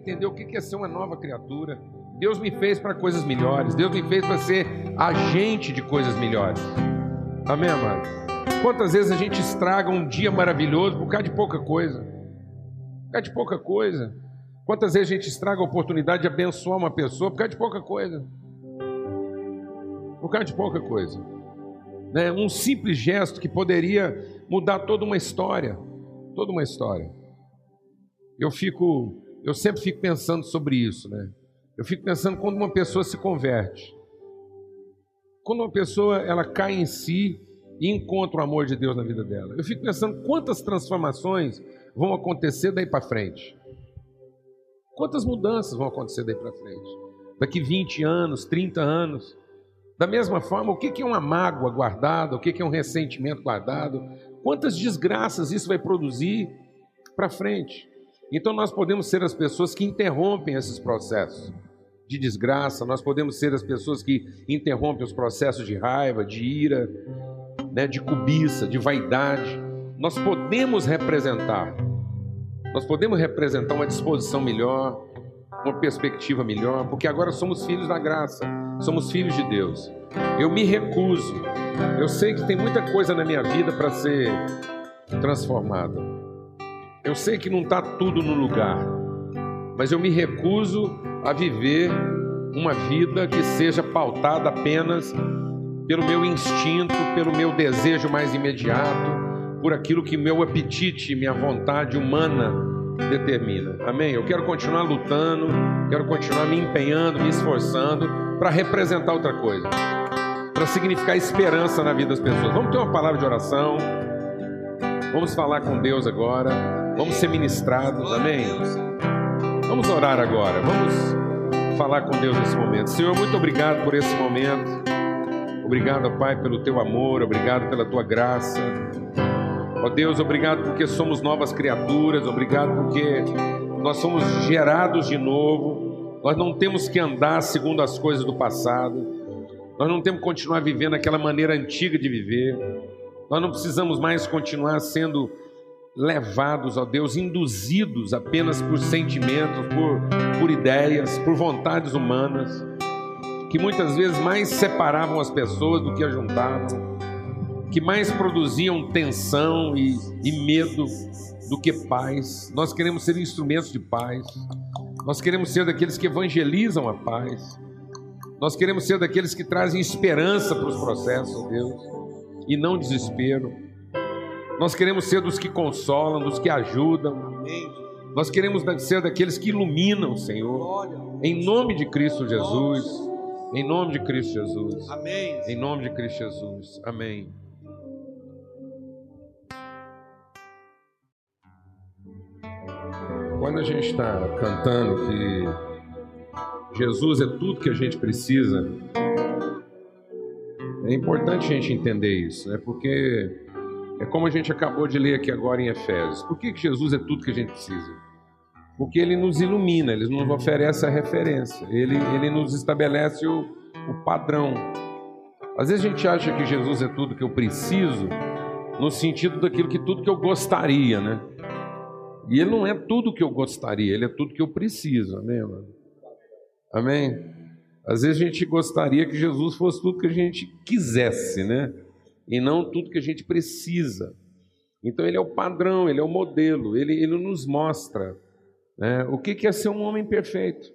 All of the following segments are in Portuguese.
entender o que é ser uma nova criatura. Deus me fez para coisas melhores. Deus me fez para ser agente de coisas melhores. Amém, amado? Quantas vezes a gente estraga um dia maravilhoso por causa de pouca coisa? Por causa de pouca coisa. Quantas vezes a gente estraga a oportunidade de abençoar uma pessoa por causa de pouca coisa? Por causa de pouca coisa. Né? Um simples gesto que poderia mudar toda uma história. Toda uma história. Eu fico, eu sempre fico pensando sobre isso, né? Eu fico pensando quando uma pessoa se converte. Quando uma pessoa ela cai em si e encontra o amor de Deus na vida dela. Eu fico pensando quantas transformações vão acontecer daí para frente. Quantas mudanças vão acontecer daí para frente? Daqui 20 anos, 30 anos. Da mesma forma, o que é uma mágoa guardada? O que é um ressentimento guardado? Quantas desgraças isso vai produzir para frente? Então, nós podemos ser as pessoas que interrompem esses processos de desgraça, nós podemos ser as pessoas que interrompem os processos de raiva, de ira, né, de cobiça, de vaidade. Nós podemos representar nós podemos representar uma disposição melhor, uma perspectiva melhor, porque agora somos filhos da graça, somos filhos de Deus. Eu me recuso. Eu sei que tem muita coisa na minha vida para ser transformada. Eu sei que não está tudo no lugar, mas eu me recuso a viver uma vida que seja pautada apenas pelo meu instinto, pelo meu desejo mais imediato, por aquilo que meu apetite, minha vontade humana determina. Amém? Eu quero continuar lutando, quero continuar me empenhando, me esforçando para representar outra coisa, para significar esperança na vida das pessoas. Vamos ter uma palavra de oração. Vamos falar com Deus agora. Vamos ser ministrados. Amém? Vamos orar agora. Vamos falar com Deus nesse momento. Senhor, muito obrigado por esse momento. Obrigado, Pai, pelo teu amor, obrigado pela tua graça. Ó oh Deus, obrigado porque somos novas criaturas, obrigado porque nós somos gerados de novo, nós não temos que andar segundo as coisas do passado, nós não temos que continuar vivendo aquela maneira antiga de viver, nós não precisamos mais continuar sendo levados, ó Deus, induzidos apenas por sentimentos, por, por ideias, por vontades humanas, que muitas vezes mais separavam as pessoas do que ajuntavam que mais produziam tensão e, e medo do que paz. Nós queremos ser instrumentos de paz. Nós queremos ser daqueles que evangelizam a paz. Nós queremos ser daqueles que trazem esperança para os processos, Deus, e não desespero. Nós queremos ser dos que consolam, dos que ajudam. Nós queremos ser daqueles que iluminam, Senhor. Em nome de Cristo Jesus. Em nome de Cristo Jesus. Amém. Em nome de Cristo Jesus. Amém. Quando a gente está cantando que Jesus é tudo que a gente precisa, é importante a gente entender isso, né? Porque é como a gente acabou de ler aqui agora em Efésios. Por que, Jesus é tudo que a gente precisa? Porque ele nos ilumina, ele nos oferece a referência, ele, ele nos estabelece o, o padrão. Às vezes a gente acha que Jesus é tudo que eu preciso, no sentido daquilo que tudo que eu gostaria, né? E ele não é tudo que eu gostaria, ele é tudo que eu preciso. Amém, mano? Amém? Às vezes a gente gostaria que Jesus fosse tudo que a gente quisesse, né? E não tudo que a gente precisa. Então ele é o padrão, ele é o modelo, ele, ele nos mostra né, o que é ser um homem perfeito.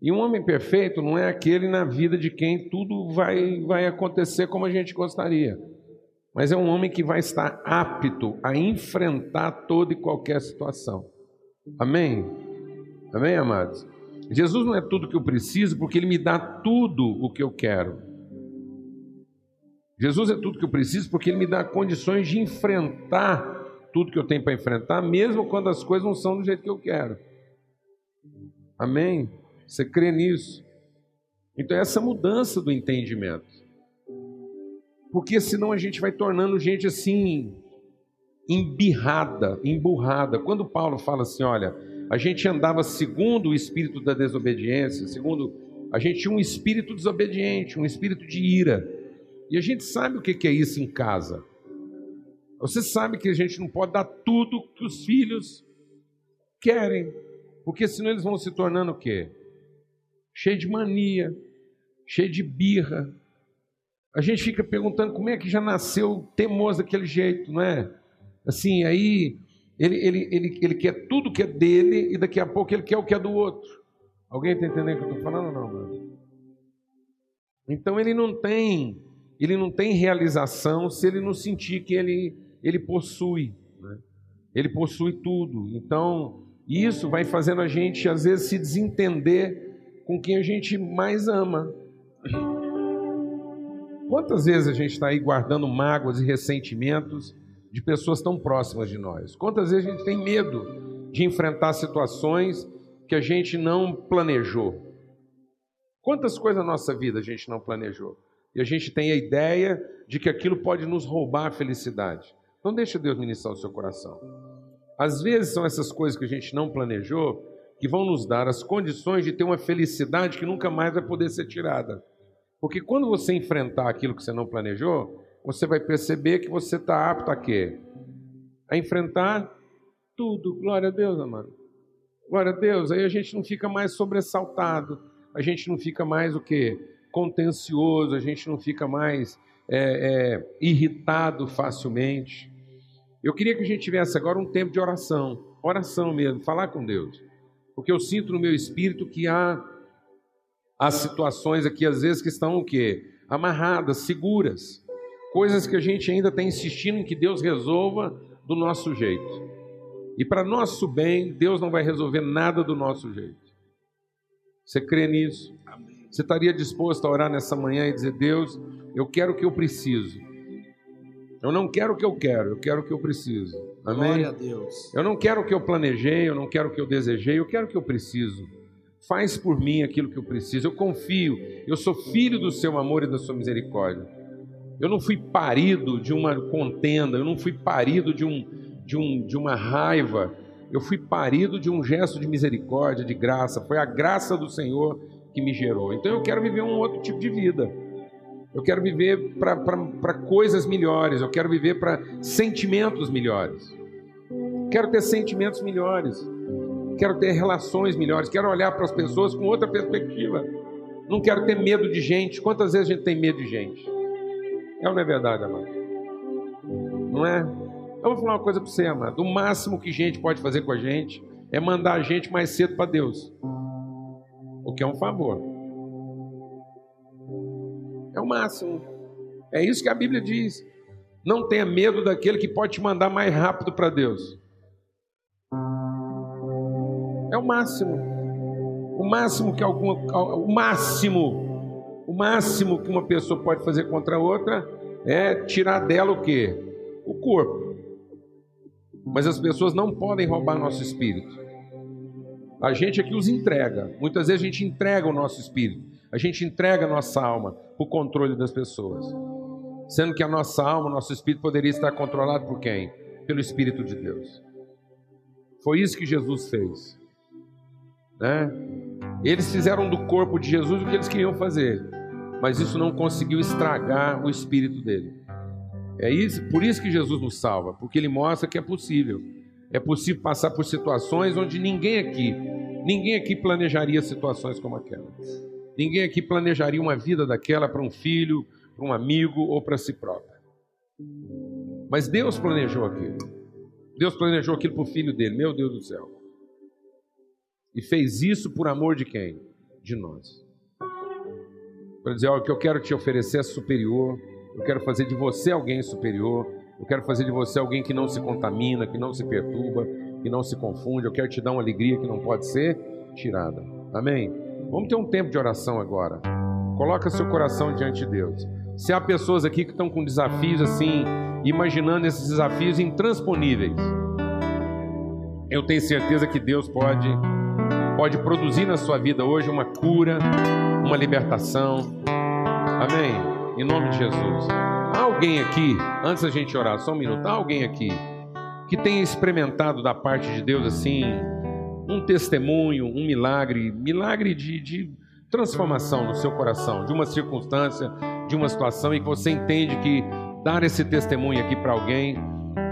E um homem perfeito não é aquele na vida de quem tudo vai, vai acontecer como a gente gostaria mas é um homem que vai estar apto a enfrentar toda e qualquer situação. Amém? Amém, amados? Jesus não é tudo que eu preciso, porque Ele me dá tudo o que eu quero. Jesus é tudo que eu preciso, porque Ele me dá condições de enfrentar tudo que eu tenho para enfrentar, mesmo quando as coisas não são do jeito que eu quero. Amém? Você crê nisso? Então, essa mudança do entendimento porque senão a gente vai tornando gente assim, embirrada, emburrada. Quando Paulo fala assim, olha, a gente andava segundo o espírito da desobediência, segundo. A gente tinha um espírito desobediente, um espírito de ira. E a gente sabe o que é isso em casa. Você sabe que a gente não pode dar tudo que os filhos querem. Porque senão eles vão se tornando o quê? Cheio de mania, cheio de birra. A gente fica perguntando como é que já nasceu teimoso daquele jeito, não é? Assim, aí ele, ele, ele, ele quer tudo que é dele e daqui a pouco ele quer o que é do outro. Alguém está entendendo o que eu estou falando ou não, mano? Então ele não tem, ele não tem realização se ele não sentir que ele, ele possui. Né? Ele possui tudo. Então, isso vai fazendo a gente, às vezes, se desentender com quem a gente mais ama. Quantas vezes a gente está aí guardando mágoas e ressentimentos de pessoas tão próximas de nós? Quantas vezes a gente tem medo de enfrentar situações que a gente não planejou? Quantas coisas na nossa vida a gente não planejou? E a gente tem a ideia de que aquilo pode nos roubar a felicidade. Então deixa Deus ministrar o seu coração. Às vezes são essas coisas que a gente não planejou que vão nos dar as condições de ter uma felicidade que nunca mais vai poder ser tirada. Porque quando você enfrentar aquilo que você não planejou, você vai perceber que você está apto a quê? A enfrentar tudo. Glória a Deus, amado. Glória a Deus. Aí a gente não fica mais sobressaltado, a gente não fica mais o quê? Contencioso, a gente não fica mais é, é, irritado facilmente. Eu queria que a gente tivesse agora um tempo de oração, oração mesmo, falar com Deus. Porque eu sinto no meu espírito que há as situações aqui, às vezes, que estão o quê? Amarradas, seguras. Coisas que a gente ainda está insistindo em que Deus resolva do nosso jeito. E para nosso bem, Deus não vai resolver nada do nosso jeito. Você crê nisso? Amém. Você estaria disposto a orar nessa manhã e dizer: Deus, eu quero o que eu preciso. Eu não quero o que eu quero, eu quero o que eu preciso. Amém? Glória a Deus. Eu não quero o que eu planejei, eu não quero o que eu desejei, eu quero o que eu preciso. Faz por mim aquilo que eu preciso. Eu confio. Eu sou filho do seu amor e da sua misericórdia. Eu não fui parido de uma contenda, eu não fui parido de, um, de, um, de uma raiva. Eu fui parido de um gesto de misericórdia, de graça. Foi a graça do Senhor que me gerou. Então eu quero viver um outro tipo de vida. Eu quero viver para coisas melhores. Eu quero viver para sentimentos melhores. Quero ter sentimentos melhores quero ter relações melhores, quero olhar para as pessoas com outra perspectiva. Não quero ter medo de gente. Quantas vezes a gente tem medo de gente? É ou não é verdade, amado? Não é? Eu vou falar uma coisa para você, amado. O máximo que gente pode fazer com a gente é mandar a gente mais cedo para Deus. O que é um favor. É o máximo. É isso que a Bíblia diz. Não tenha medo daquele que pode te mandar mais rápido para Deus. É o máximo. O máximo que alguma o máximo o máximo que uma pessoa pode fazer contra a outra é tirar dela o quê? O corpo. Mas as pessoas não podem roubar nosso espírito. A gente aqui os entrega. Muitas vezes a gente entrega o nosso espírito. A gente entrega a nossa alma para o controle das pessoas. Sendo que a nossa alma, o nosso espírito poderia estar controlado por quem? Pelo Espírito de Deus. Foi isso que Jesus fez. Né? Eles fizeram do corpo de Jesus o que eles queriam fazer, mas isso não conseguiu estragar o espírito dele. É isso, por isso que Jesus nos salva, porque ele mostra que é possível. É possível passar por situações onde ninguém aqui, ninguém aqui planejaria situações como aquela. Ninguém aqui planejaria uma vida daquela para um filho, para um amigo ou para si próprio. Mas Deus planejou aquilo. Deus planejou aquilo para o filho dele, meu Deus do céu. E fez isso por amor de quem? De nós. Para dizer, olha, o que eu quero te oferecer é superior, eu quero fazer de você alguém superior, eu quero fazer de você alguém que não se contamina, que não se perturba, que não se confunde, eu quero te dar uma alegria que não pode ser tirada. Amém? Vamos ter um tempo de oração agora. Coloca seu coração diante de Deus. Se há pessoas aqui que estão com desafios assim, imaginando esses desafios intransponíveis, eu tenho certeza que Deus pode pode produzir na sua vida hoje uma cura, uma libertação. Amém? Em nome de Jesus. Há alguém aqui, antes da gente orar, só um minuto, há alguém aqui que tenha experimentado da parte de Deus assim, um testemunho, um milagre, milagre de, de transformação no seu coração, de uma circunstância, de uma situação, e que você entende que dar esse testemunho aqui para alguém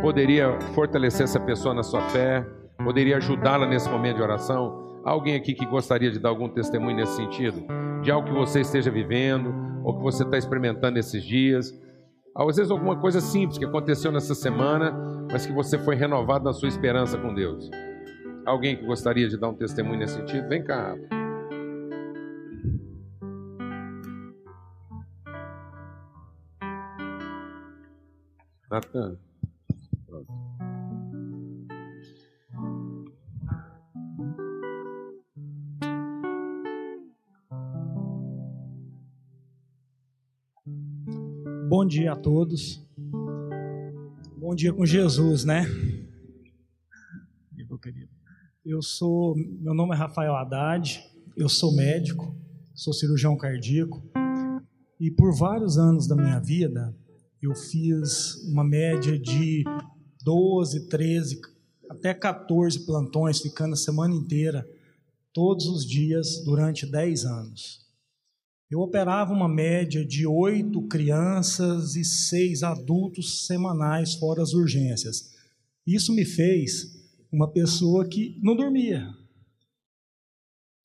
poderia fortalecer essa pessoa na sua fé poderia ajudá-la nesse momento de oração? Alguém aqui que gostaria de dar algum testemunho nesse sentido? De algo que você esteja vivendo ou que você está experimentando esses dias? Às vezes alguma coisa simples que aconteceu nessa semana, mas que você foi renovado na sua esperança com Deus. Alguém que gostaria de dar um testemunho nesse sentido? Vem cá. Natan. Bom dia a todos. Bom dia com Jesus, né? Eu sou, meu nome é Rafael Haddad, eu sou médico, sou cirurgião cardíaco e por vários anos da minha vida eu fiz uma média de 12, 13, até 14 plantões, ficando a semana inteira, todos os dias, durante 10 anos. Eu operava uma média de oito crianças e seis adultos semanais, fora as urgências. Isso me fez uma pessoa que não dormia.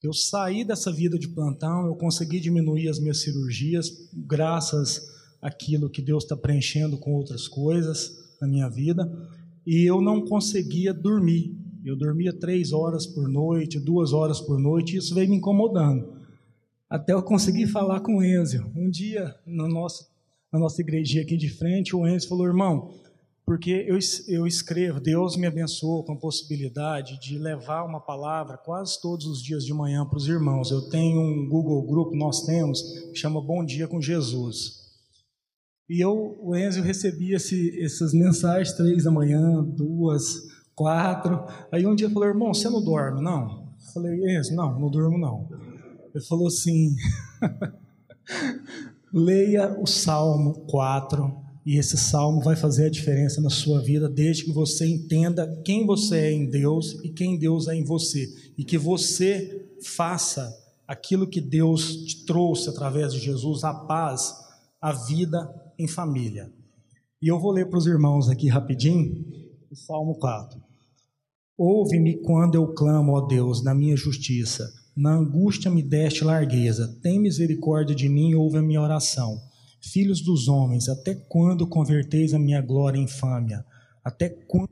Eu saí dessa vida de plantão, eu consegui diminuir as minhas cirurgias, graças àquilo que Deus está preenchendo com outras coisas na minha vida, e eu não conseguia dormir. Eu dormia três horas por noite, duas horas por noite, e isso veio me incomodando. Até eu consegui falar com o Enzo. Um dia, no nosso, na nossa igrejinha aqui de frente, o Enzo falou: irmão, porque eu, eu escrevo, Deus me abençoou com a possibilidade de levar uma palavra quase todos os dias de manhã para os irmãos. Eu tenho um Google Group, nós temos, que chama Bom Dia com Jesus. E eu, o Enzo, recebia essas mensagens três da manhã, duas, quatro. Aí um dia falou, irmão, você não dorme? Não. Eu falei, Enzo, não, não durmo não. Ele falou assim: leia o Salmo 4, e esse salmo vai fazer a diferença na sua vida, desde que você entenda quem você é em Deus e quem Deus é em você, e que você faça aquilo que Deus te trouxe através de Jesus, a paz, a vida em família. E eu vou ler para os irmãos aqui rapidinho o Salmo 4. Ouve-me quando eu clamo, ó Deus, na minha justiça na angústia me deste largueza. Tem misericórdia de mim ouve a minha oração. Filhos dos homens, até quando converteis a minha glória em infâmia? Até quando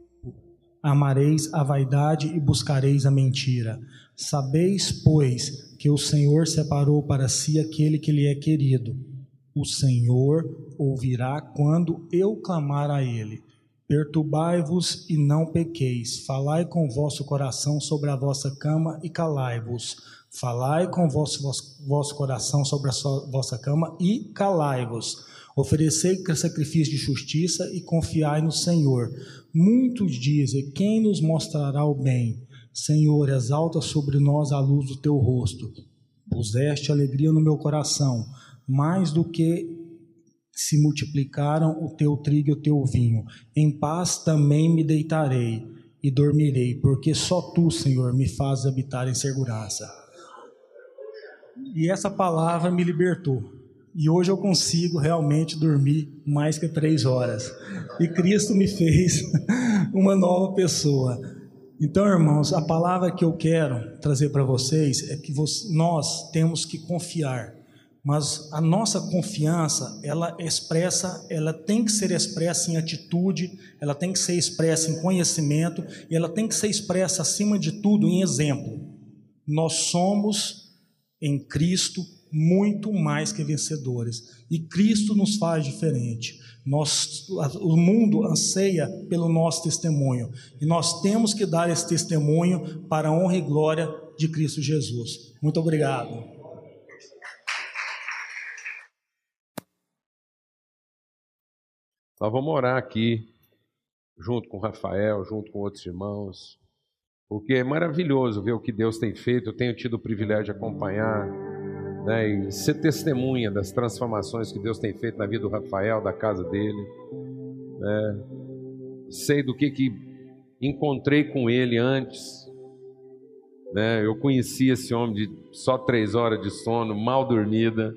amareis a vaidade e buscareis a mentira? Sabeis, pois, que o Senhor separou para si aquele que lhe é querido. O Senhor ouvirá quando eu clamar a ele. Perturbai-vos e não pequeis. Falai com vosso coração sobre a vossa cama e calai-vos Falai com o vosso, vosso, vosso coração sobre a sua, vossa cama e calai-vos. Oferecei sacrifício de justiça e confiai no Senhor. Muitos dizem: Quem nos mostrará o bem? Senhor, exalta sobre nós a luz do teu rosto. Puseste alegria no meu coração, mais do que se multiplicaram o teu trigo e o teu vinho. Em paz também me deitarei e dormirei, porque só tu, Senhor, me fazes habitar em segurança. E essa palavra me libertou. E hoje eu consigo realmente dormir mais que três horas. E Cristo me fez uma nova pessoa. Então, irmãos, a palavra que eu quero trazer para vocês é que nós temos que confiar. Mas a nossa confiança, ela expressa, ela tem que ser expressa em atitude, ela tem que ser expressa em conhecimento e ela tem que ser expressa acima de tudo em exemplo. Nós somos em Cristo muito mais que vencedores. E Cristo nos faz diferente. Nós, o mundo anseia pelo nosso testemunho. E nós temos que dar esse testemunho para a honra e glória de Cristo Jesus. Muito obrigado. Nós vamos orar aqui, junto com Rafael, junto com outros irmãos. Porque é maravilhoso ver o que Deus tem feito. Eu tenho tido o privilégio de acompanhar né, e ser testemunha das transformações que Deus tem feito na vida do Rafael, da casa dele. Né. Sei do que, que encontrei com ele antes. Né. Eu conheci esse homem de só três horas de sono, mal dormida.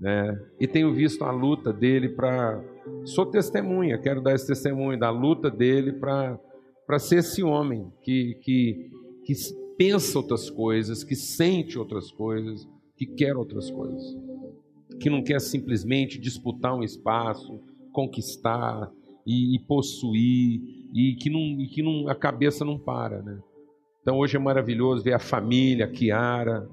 Né, e tenho visto a luta dele para. Sou testemunha, quero dar esse testemunho da luta dele para para ser esse homem que, que, que pensa outras coisas, que sente outras coisas, que quer outras coisas, que não quer simplesmente disputar um espaço, conquistar e, e possuir e que, não, e que não, a cabeça não para, né? Então hoje é maravilhoso ver a família, a Kiara,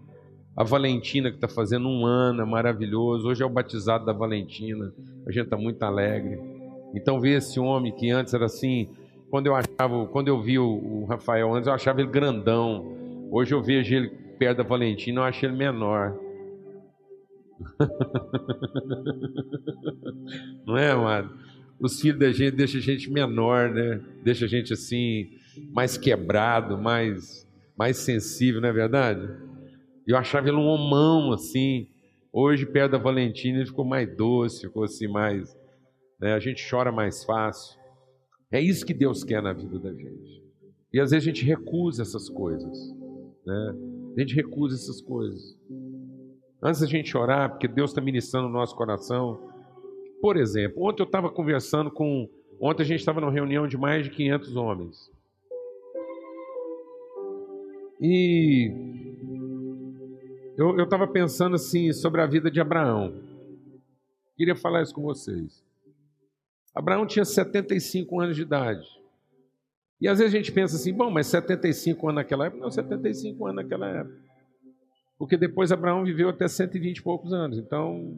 a Valentina que está fazendo um ano, é maravilhoso. Hoje é o batizado da Valentina, a gente está muito alegre. Então ver esse homem que antes era assim, quando eu achava, quando eu vi o, Rafael antes, eu achava ele grandão. Hoje eu vejo ele perto da Valentina, eu acho ele menor. Não é, amado? Os filhos da gente deixam a gente menor, né? Deixa a gente assim, mais quebrado, mais, mais sensível, não é verdade? Eu achava ele um homão, assim. Hoje, perto da Valentina, ele ficou mais doce, ficou assim mais. Né? A gente chora mais fácil. É isso que Deus quer na vida da gente. E às vezes a gente recusa essas coisas. Né? A gente recusa essas coisas. Antes da gente orar, porque Deus está ministrando no nosso coração. Por exemplo, ontem eu estava conversando com. Ontem a gente estava numa reunião de mais de 500 homens. E eu estava pensando assim sobre a vida de Abraão. Queria falar isso com vocês. Abraão tinha 75 anos de idade. E às vezes a gente pensa assim, bom, mas 75 anos naquela época? Não, 75 anos naquela época. Porque depois Abraão viveu até 120 e poucos anos. Então,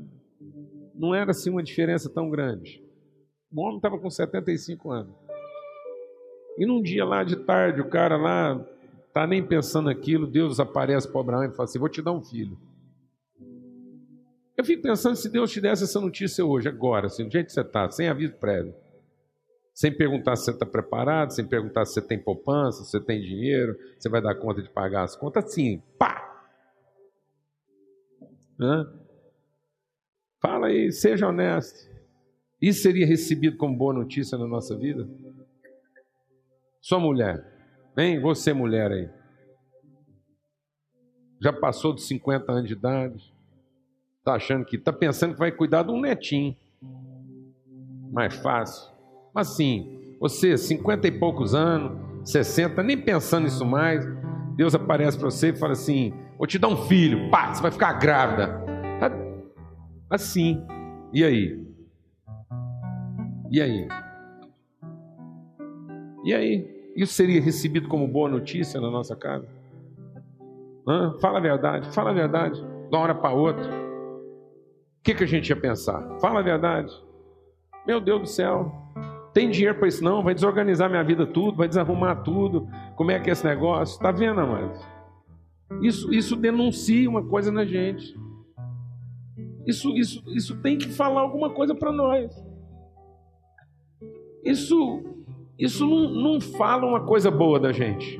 não era assim uma diferença tão grande. O homem estava com 75 anos. E num dia lá de tarde, o cara lá está nem pensando aquilo, Deus aparece para Abraão e fala assim: Vou te dar um filho. Eu fico pensando se Deus te desse essa notícia hoje, agora, assim, do jeito que você está, sem aviso prévio. Sem perguntar se você está preparado, sem perguntar se você tem poupança, se você tem dinheiro, se você vai dar conta de pagar as contas, assim, pá! Hã? Fala aí, seja honesto. Isso seria recebido como boa notícia na nossa vida? Sua mulher, hein? Você, mulher aí. Já passou dos 50 anos de idade? Está achando que. Está pensando que vai cuidar de um netinho. Mais fácil. Mas sim, você, 50 e poucos anos, 60, nem pensando nisso mais, Deus aparece para você e fala assim: Vou te dar um filho, pá, você vai ficar grávida. Assim. E aí? E aí? E aí? Isso seria recebido como boa notícia na nossa casa? Hã? Fala a verdade, fala a verdade, de uma hora para outra. Que, que a gente ia pensar? Fala a verdade. Meu Deus do céu, tem dinheiro para isso não? Vai desorganizar minha vida tudo, vai desarrumar tudo. Como é que é esse negócio? Está vendo, amados? Isso, isso denuncia uma coisa na gente. Isso, isso, isso tem que falar alguma coisa para nós. Isso, isso não, não fala uma coisa boa da gente.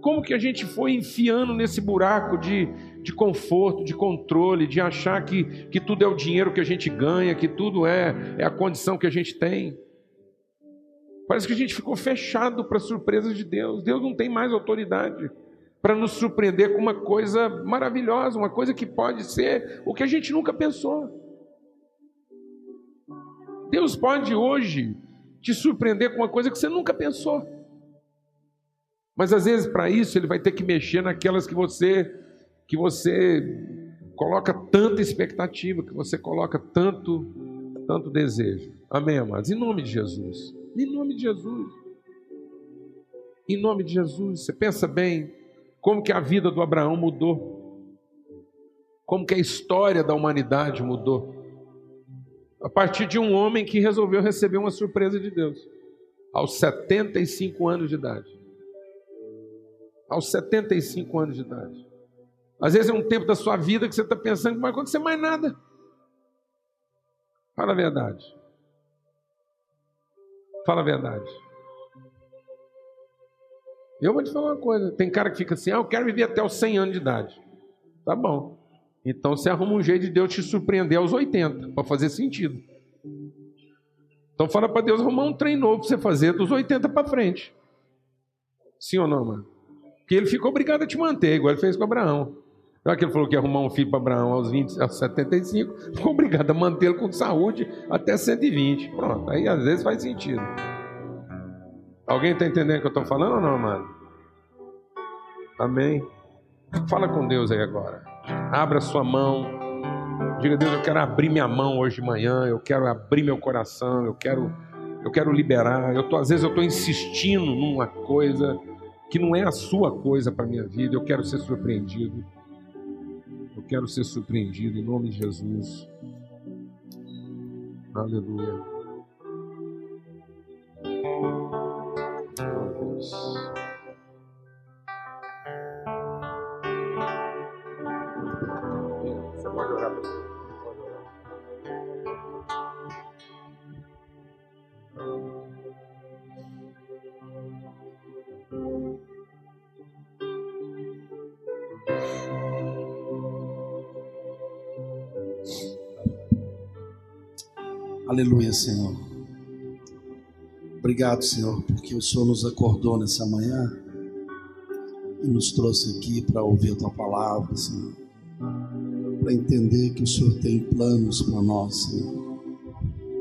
Como que a gente foi enfiando nesse buraco de, de conforto, de controle, de achar que, que tudo é o dinheiro que a gente ganha, que tudo é, é a condição que a gente tem. Parece que a gente ficou fechado para surpresas de Deus. Deus não tem mais autoridade para nos surpreender com uma coisa maravilhosa, uma coisa que pode ser o que a gente nunca pensou. Deus pode hoje te surpreender com uma coisa que você nunca pensou. Mas às vezes para isso ele vai ter que mexer naquelas que você que você coloca tanta expectativa, que você coloca tanto tanto desejo. Amém, amados. Em nome de Jesus. Em nome de Jesus. Em nome de Jesus. Você pensa bem, como que a vida do Abraão mudou, como que a história da humanidade mudou, a partir de um homem que resolveu receber uma surpresa de Deus, aos 75 anos de idade. Aos 75 anos de idade. Às vezes é um tempo da sua vida que você está pensando que não vai acontecer mais nada. Fala a verdade. Fala a verdade. Eu vou te falar uma coisa: tem cara que fica assim, ah, eu quero viver até os 100 anos de idade. Tá bom. Então você arruma um jeito de Deus te surpreender aos 80, para fazer sentido. Então fala para Deus arrumar um trem novo para você fazer dos 80 para frente. Sim ou não, mano? Porque ele ficou obrigado a te manter, igual ele fez com Abraão. Já que ele falou que ia arrumar um filho para Abraão aos, 20, aos 75, ficou obrigado a mantê-lo com saúde até 120. Pronto, aí às vezes faz sentido. Alguém está entendendo o que eu estou falando ou não, mano? Amém? Fala com Deus aí agora. Abra sua mão. Diga, Deus, eu quero abrir minha mão hoje de manhã, eu quero abrir meu coração, eu quero, eu quero liberar. Eu tô, às vezes eu estou insistindo numa coisa que não é a sua coisa para minha vida. Eu quero ser surpreendido. Eu quero ser surpreendido em nome de Jesus. Aleluia. Oh, Deus. Aleluia, Senhor. Obrigado, Senhor, porque o Senhor nos acordou nessa manhã e nos trouxe aqui para ouvir a tua palavra, Senhor. Para entender que o Senhor tem planos para nós, Senhor.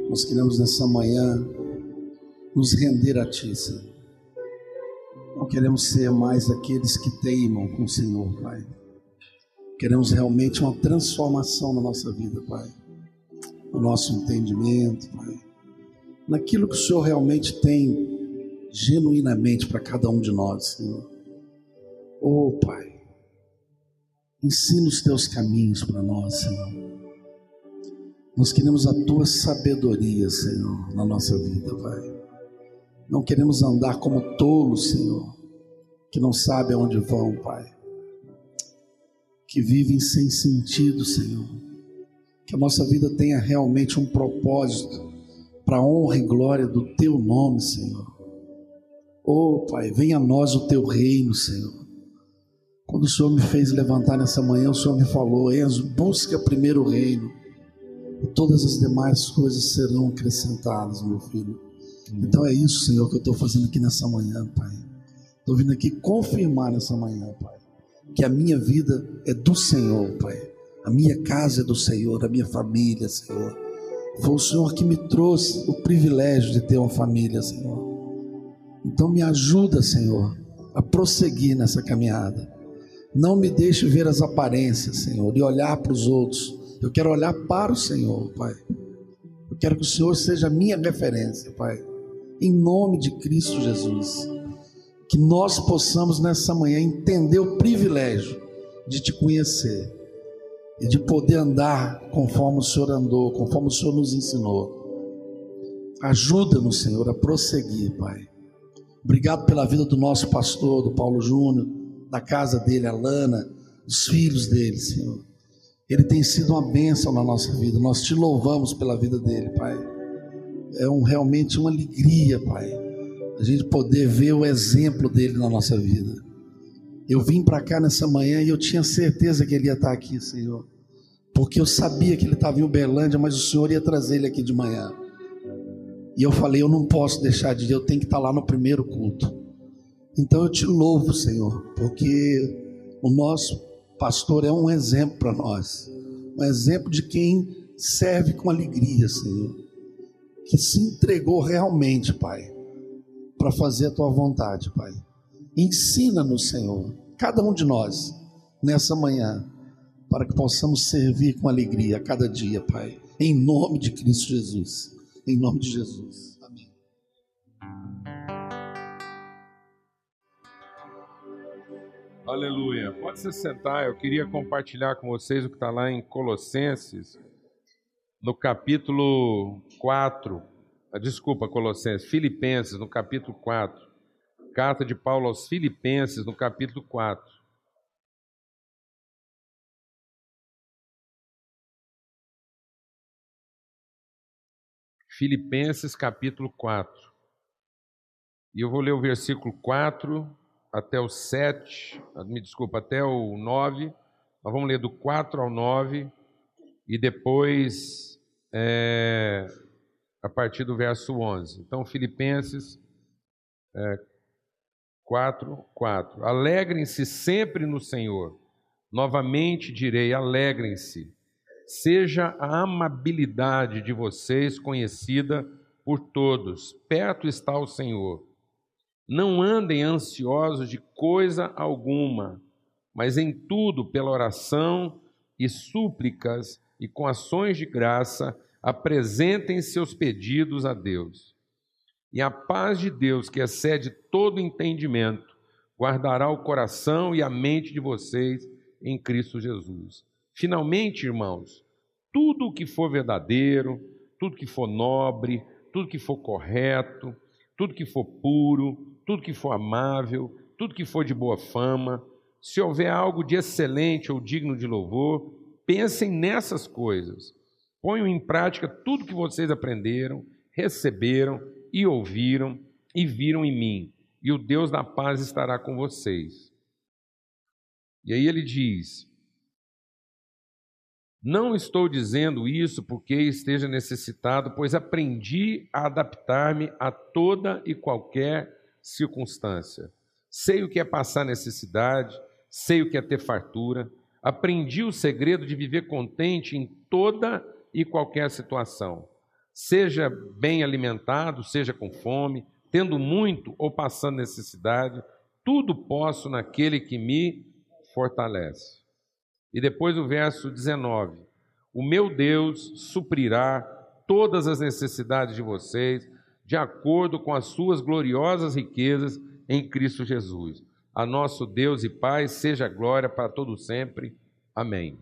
Nós queremos nessa manhã nos render a Ti, Senhor. Não queremos ser mais aqueles que teimam com o Senhor, Pai. Queremos realmente uma transformação na nossa vida, Pai no nosso entendimento, Pai, naquilo que o Senhor realmente tem genuinamente para cada um de nós, Senhor. Oh, Pai, ensina os teus caminhos para nós, Senhor. Nós queremos a tua sabedoria, Senhor, na nossa vida, Pai. Não queremos andar como tolos, Senhor, que não sabem aonde vão, Pai. Que vivem sem sentido, Senhor que a nossa vida tenha realmente um propósito para a honra e glória do teu nome, Senhor. Oh, Pai, venha a nós o teu reino, Senhor. Quando o Senhor me fez levantar nessa manhã, o Senhor me falou: Enzo, busca primeiro o reino, e todas as demais coisas serão acrescentadas, meu filho. Então é isso, Senhor, que eu estou fazendo aqui nessa manhã, Pai. Estou vindo aqui confirmar nessa manhã, Pai, que a minha vida é do Senhor, Pai a minha casa é do Senhor, a minha família, Senhor. Foi o Senhor que me trouxe o privilégio de ter uma família, Senhor. Então me ajuda, Senhor, a prosseguir nessa caminhada. Não me deixe ver as aparências, Senhor, e olhar para os outros. Eu quero olhar para o Senhor, Pai. Eu quero que o Senhor seja a minha referência, Pai. Em nome de Cristo Jesus. Que nós possamos nessa manhã entender o privilégio de te conhecer e de poder andar conforme o Senhor andou, conforme o Senhor nos ensinou. Ajuda-nos, Senhor, a prosseguir, Pai. Obrigado pela vida do nosso pastor, do Paulo Júnior, da casa dele, a Lana, dos filhos dele, Senhor. Ele tem sido uma bênção na nossa vida. Nós te louvamos pela vida dele, Pai. É um, realmente uma alegria, Pai, a gente poder ver o exemplo dele na nossa vida. Eu vim para cá nessa manhã e eu tinha certeza que ele ia estar aqui, Senhor. Porque eu sabia que ele estava em Uberlândia, mas o Senhor ia trazer ele aqui de manhã. E eu falei, eu não posso deixar de ir, eu tenho que estar lá no primeiro culto. Então eu te louvo, Senhor, porque o nosso pastor é um exemplo para nós. Um exemplo de quem serve com alegria, Senhor. Que se entregou realmente, Pai, para fazer a tua vontade, Pai. Ensina-nos, Senhor, cada um de nós, nessa manhã, para que possamos servir com alegria a cada dia, Pai. Em nome de Cristo Jesus. Em nome de Jesus. Amém. Aleluia. Pode se sentar. Eu queria compartilhar com vocês o que está lá em Colossenses, no capítulo 4. Ah, Desculpa, Colossenses, Filipenses, no capítulo 4. Carta de Paulo aos Filipenses, no capítulo 4. Filipenses, capítulo 4. E eu vou ler o versículo 4 até o 7, me desculpa, até o 9. Nós vamos ler do 4 ao 9 e depois é, a partir do verso 11. Então, Filipenses é, 4, 4. Alegrem-se sempre no Senhor. Novamente direi: alegrem-se. Seja a amabilidade de vocês conhecida por todos. Perto está o Senhor. Não andem ansiosos de coisa alguma, mas em tudo, pela oração e súplicas e com ações de graça, apresentem seus pedidos a Deus. E a paz de Deus, que excede todo entendimento, guardará o coração e a mente de vocês em Cristo Jesus. Finalmente, irmãos, tudo o que for verdadeiro, tudo que for nobre, tudo que for correto, tudo que for puro, tudo que for amável, tudo que for de boa fama, se houver algo de excelente ou digno de louvor, pensem nessas coisas. Ponham em prática tudo que vocês aprenderam, receberam e ouviram e viram em mim, e o Deus da paz estará com vocês. E aí ele diz: Não estou dizendo isso porque esteja necessitado, pois aprendi a adaptar-me a toda e qualquer circunstância. Sei o que é passar necessidade, sei o que é ter fartura, aprendi o segredo de viver contente em toda e qualquer situação. Seja bem alimentado, seja com fome, tendo muito ou passando necessidade, tudo posso naquele que me fortalece. E depois o verso 19: O meu Deus suprirá todas as necessidades de vocês, de acordo com as suas gloriosas riquezas em Cristo Jesus. A nosso Deus e Pai seja glória para todo sempre. Amém.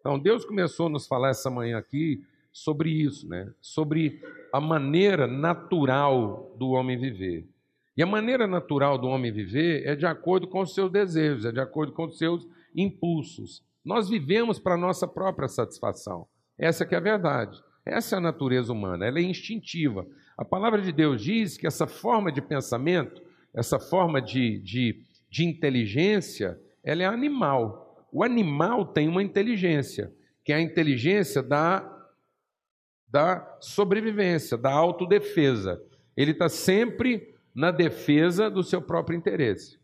Então, Deus começou a nos falar essa manhã aqui sobre isso, né? Sobre a maneira natural do homem viver. E a maneira natural do homem viver é de acordo com os seus desejos, é de acordo com os seus impulsos. Nós vivemos para a nossa própria satisfação. Essa que é a verdade. Essa é a natureza humana, ela é instintiva. A palavra de Deus diz que essa forma de pensamento, essa forma de, de, de inteligência, ela é animal. O animal tem uma inteligência, que é a inteligência da, da sobrevivência, da autodefesa. Ele está sempre na defesa do seu próprio interesse.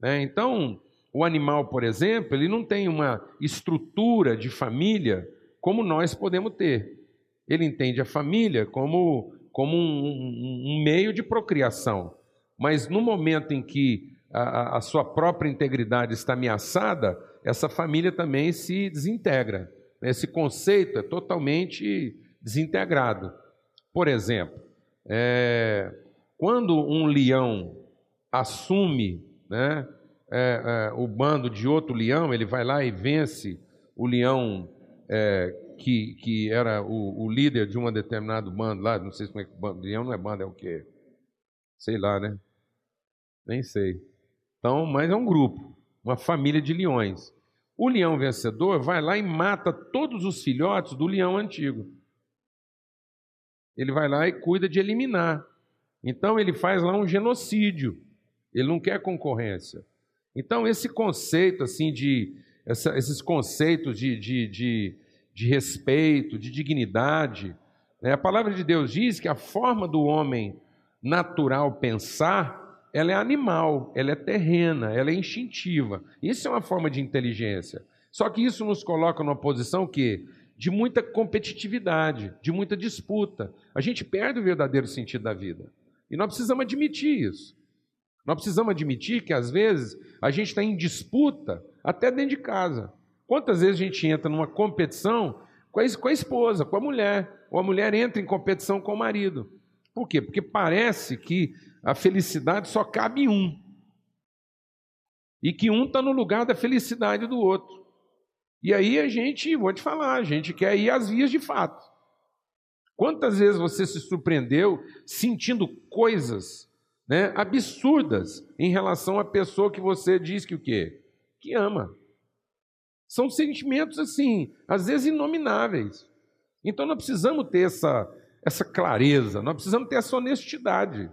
Né? Então, o animal, por exemplo, ele não tem uma estrutura de família como nós podemos ter. Ele entende a família como, como um, um, meio de procriação. Mas no momento em que a, a sua própria integridade está ameaçada, essa família também se desintegra. Esse conceito é totalmente desintegrado. Por exemplo, é, quando um leão assume né, é, é, o bando de outro leão, ele vai lá e vence o leão é, que, que era o, o, líder de um determinado bando lá, não sei como é que bando, leão não é bando, é o quê? Sei lá, né? Nem sei. Então, mas é um grupo, uma família de leões. O leão vencedor vai lá e mata todos os filhotes do leão antigo. Ele vai lá e cuida de eliminar. Então ele faz lá um genocídio. Ele não quer concorrência. Então esse conceito assim de essa, esses conceitos de, de, de, de, respeito, de dignidade, né? a palavra de Deus diz que a forma do homem natural pensar ela é animal, ela é terrena, ela é instintiva. Isso é uma forma de inteligência. Só que isso nos coloca numa posição que de muita competitividade, de muita disputa. A gente perde o verdadeiro sentido da vida. E nós precisamos admitir isso. Nós precisamos admitir que, às vezes, a gente está em disputa até dentro de casa. Quantas vezes a gente entra numa competição com a, esposa, com a mulher, ou a mulher entra em competição com o marido? Por quê? Porque parece que a felicidade só cabe em um. E que um está no lugar da felicidade do outro. E aí a gente, vou te falar, a gente quer ir às vias de fato. Quantas vezes você se surpreendeu sentindo coisas né, absurdas em relação à pessoa que você diz que o quê? Que ama. São sentimentos assim, às vezes inomináveis. Então nós precisamos ter essa, essa clareza, nós precisamos ter essa honestidade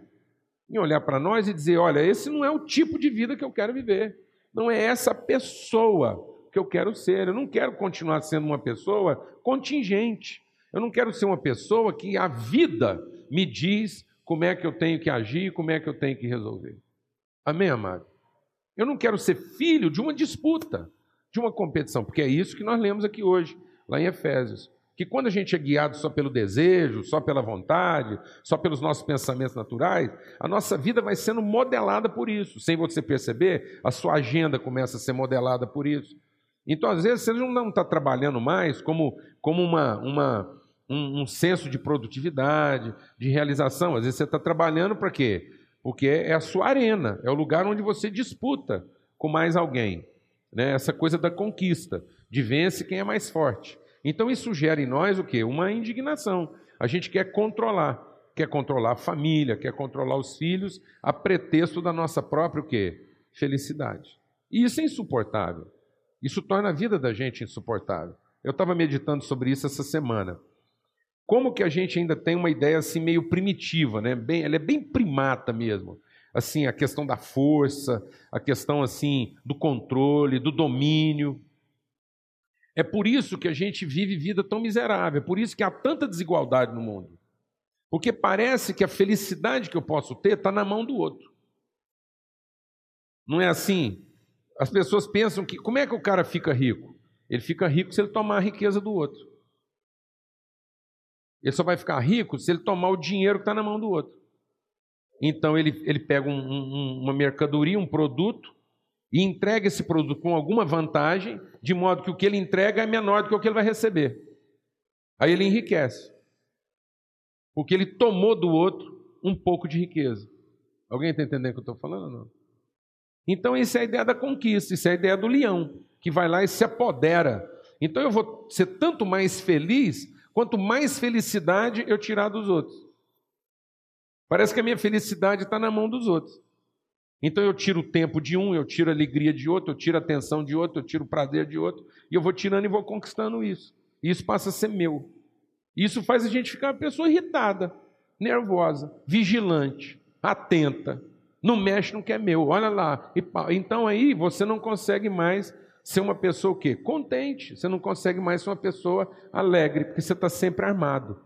em olhar para nós e dizer: olha, esse não é o tipo de vida que eu quero viver, não é essa pessoa que eu quero ser. Eu não quero continuar sendo uma pessoa contingente. Eu não quero ser uma pessoa que a vida me diz como é que eu tenho que agir, como é que eu tenho que resolver. Amém, amado? Eu não quero ser filho de uma disputa, de uma competição, porque é isso que nós lemos aqui hoje, lá em Efésios. Que quando a gente é guiado só pelo desejo, só pela vontade, só pelos nossos pensamentos naturais, a nossa vida vai sendo modelada por isso. Sem você perceber, a sua agenda começa a ser modelada por isso. Então, às vezes, você não está trabalhando mais como, como uma, uma, um, um senso de produtividade, de realização. Às vezes, você está trabalhando para quê? Porque é a sua arena, é o lugar onde você disputa com mais alguém. Né? Essa coisa da conquista, de vence quem é mais forte. Então, isso gera em nós o quê? Uma indignação. A gente quer controlar, quer controlar a família, quer controlar os filhos, a pretexto da nossa própria o quê? Felicidade. E isso é insuportável. Isso torna a vida da gente insuportável. Eu estava meditando sobre isso essa semana. Como que a gente ainda tem uma ideia assim meio primitiva, né? Bem, ela é bem primata mesmo. Assim, a questão da força, a questão assim do controle, do domínio. É por isso que a gente vive vida tão miserável, é por isso que há tanta desigualdade no mundo. Porque parece que a felicidade que eu posso ter está na mão do outro. Não é assim? As pessoas pensam que como é que o cara fica rico? Ele fica rico se ele tomar a riqueza do outro. Ele só vai ficar rico se ele tomar o dinheiro que está na mão do outro. Então ele, ele pega um, um, uma mercadoria, um produto, e entrega esse produto com alguma vantagem, de modo que o que ele entrega é menor do que o que ele vai receber. Aí ele enriquece. Porque ele tomou do outro um pouco de riqueza. Alguém está entendendo o que eu estou falando não? Então, isso é a ideia da conquista, isso é a ideia do leão, que vai lá e se apodera. Então, eu vou ser tanto mais feliz, quanto mais felicidade eu tirar dos outros. Parece que a minha felicidade está na mão dos outros. Então, eu tiro o tempo de um, eu tiro a alegria de outro, eu tiro a atenção de outro, eu tiro o prazer de outro, e eu vou tirando e vou conquistando isso. E isso passa a ser meu. Isso faz a gente ficar uma pessoa irritada, nervosa, vigilante, atenta, não mexe no que é meu, olha lá. Então aí você não consegue mais ser uma pessoa o quê? Contente. Você não consegue mais ser uma pessoa alegre, porque você está sempre armado.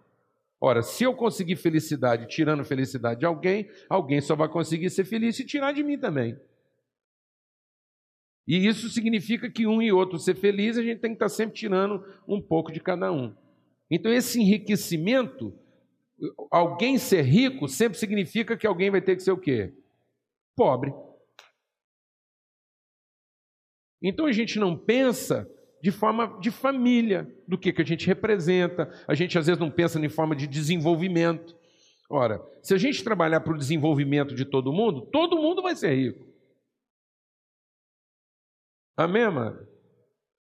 Ora, se eu conseguir felicidade tirando felicidade de alguém, alguém só vai conseguir ser feliz se tirar de mim também. E isso significa que um e outro ser feliz, a gente tem que estar tá sempre tirando um pouco de cada um. Então, esse enriquecimento, alguém ser rico, sempre significa que alguém vai ter que ser o quê? Pobre. Então a gente não pensa de forma de família, do que, que a gente representa, a gente às vezes não pensa em forma de desenvolvimento. Ora, se a gente trabalhar para o desenvolvimento de todo mundo, todo mundo vai ser rico. Amém, mano?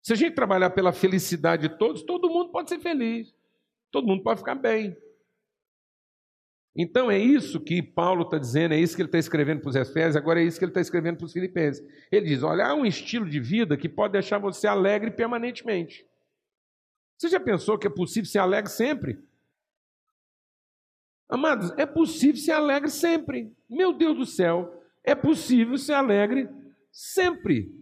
Se a gente trabalhar pela felicidade de todos, todo mundo pode ser feliz, todo mundo pode ficar bem. Então é isso que Paulo está dizendo, é isso que ele está escrevendo para os Efésios, agora é isso que ele está escrevendo para os Filipenses. Ele diz: olha, há um estilo de vida que pode deixar você alegre permanentemente. Você já pensou que é possível ser alegre sempre? Amados, é possível ser alegre sempre. Meu Deus do céu, é possível ser alegre sempre.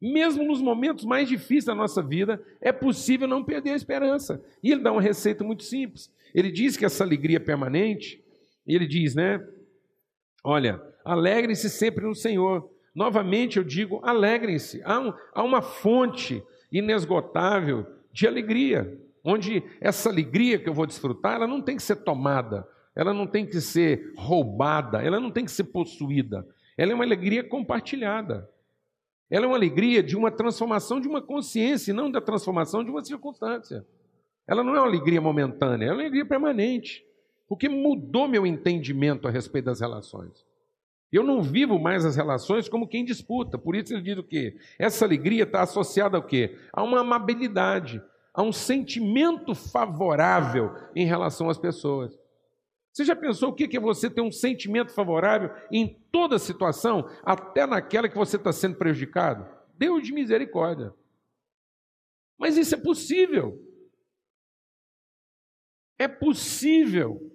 Mesmo nos momentos mais difíceis da nossa vida, é possível não perder a esperança. E ele dá uma receita muito simples. Ele diz que essa alegria é permanente, ele diz, né? Olha, alegrem-se sempre no Senhor. Novamente eu digo, alegrem-se. Há, um, há uma fonte inesgotável de alegria, onde essa alegria que eu vou desfrutar, ela não tem que ser tomada, ela não tem que ser roubada, ela não tem que ser possuída. Ela é uma alegria compartilhada. Ela é uma alegria de uma transformação de uma consciência, e não da transformação de uma circunstância. Ela não é uma alegria momentânea, é uma alegria permanente. Porque mudou meu entendimento a respeito das relações. Eu não vivo mais as relações como quem disputa. Por isso ele diz o quê? Essa alegria está associada ao quê? A uma amabilidade, a um sentimento favorável em relação às pessoas. Você já pensou o que é você ter um sentimento favorável em toda situação, até naquela que você está sendo prejudicado? Deus de misericórdia. Mas isso é possível. É possível.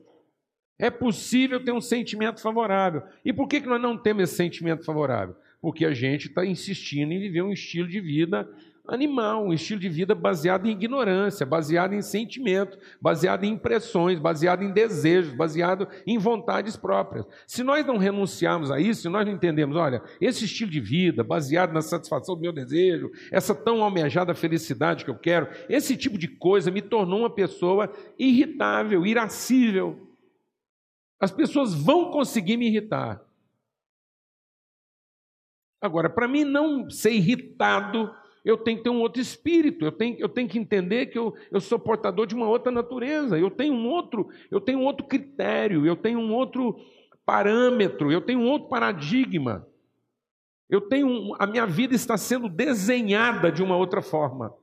É possível ter um sentimento favorável. E por que, que nós não temos esse sentimento favorável? Porque a gente está insistindo em viver um estilo de vida animal, um estilo de vida baseado em ignorância, baseado em sentimento, baseado em impressões, baseado em desejos, baseado em vontades próprias. Se nós não renunciarmos a isso, se nós não entendemos, olha, esse estilo de vida baseado na satisfação do meu desejo, essa tão almejada felicidade que eu quero, esse tipo de coisa me tornou uma pessoa irritável, irascível. As pessoas vão conseguir me irritar. Agora, para mim não ser irritado, eu tenho que ter um outro espírito, eu tenho, eu tenho que entender que eu, eu sou portador de uma outra natureza, eu tenho um outro, eu tenho um outro critério, eu tenho um outro parâmetro, eu tenho um outro paradigma. Eu tenho a minha vida está sendo desenhada de uma outra forma,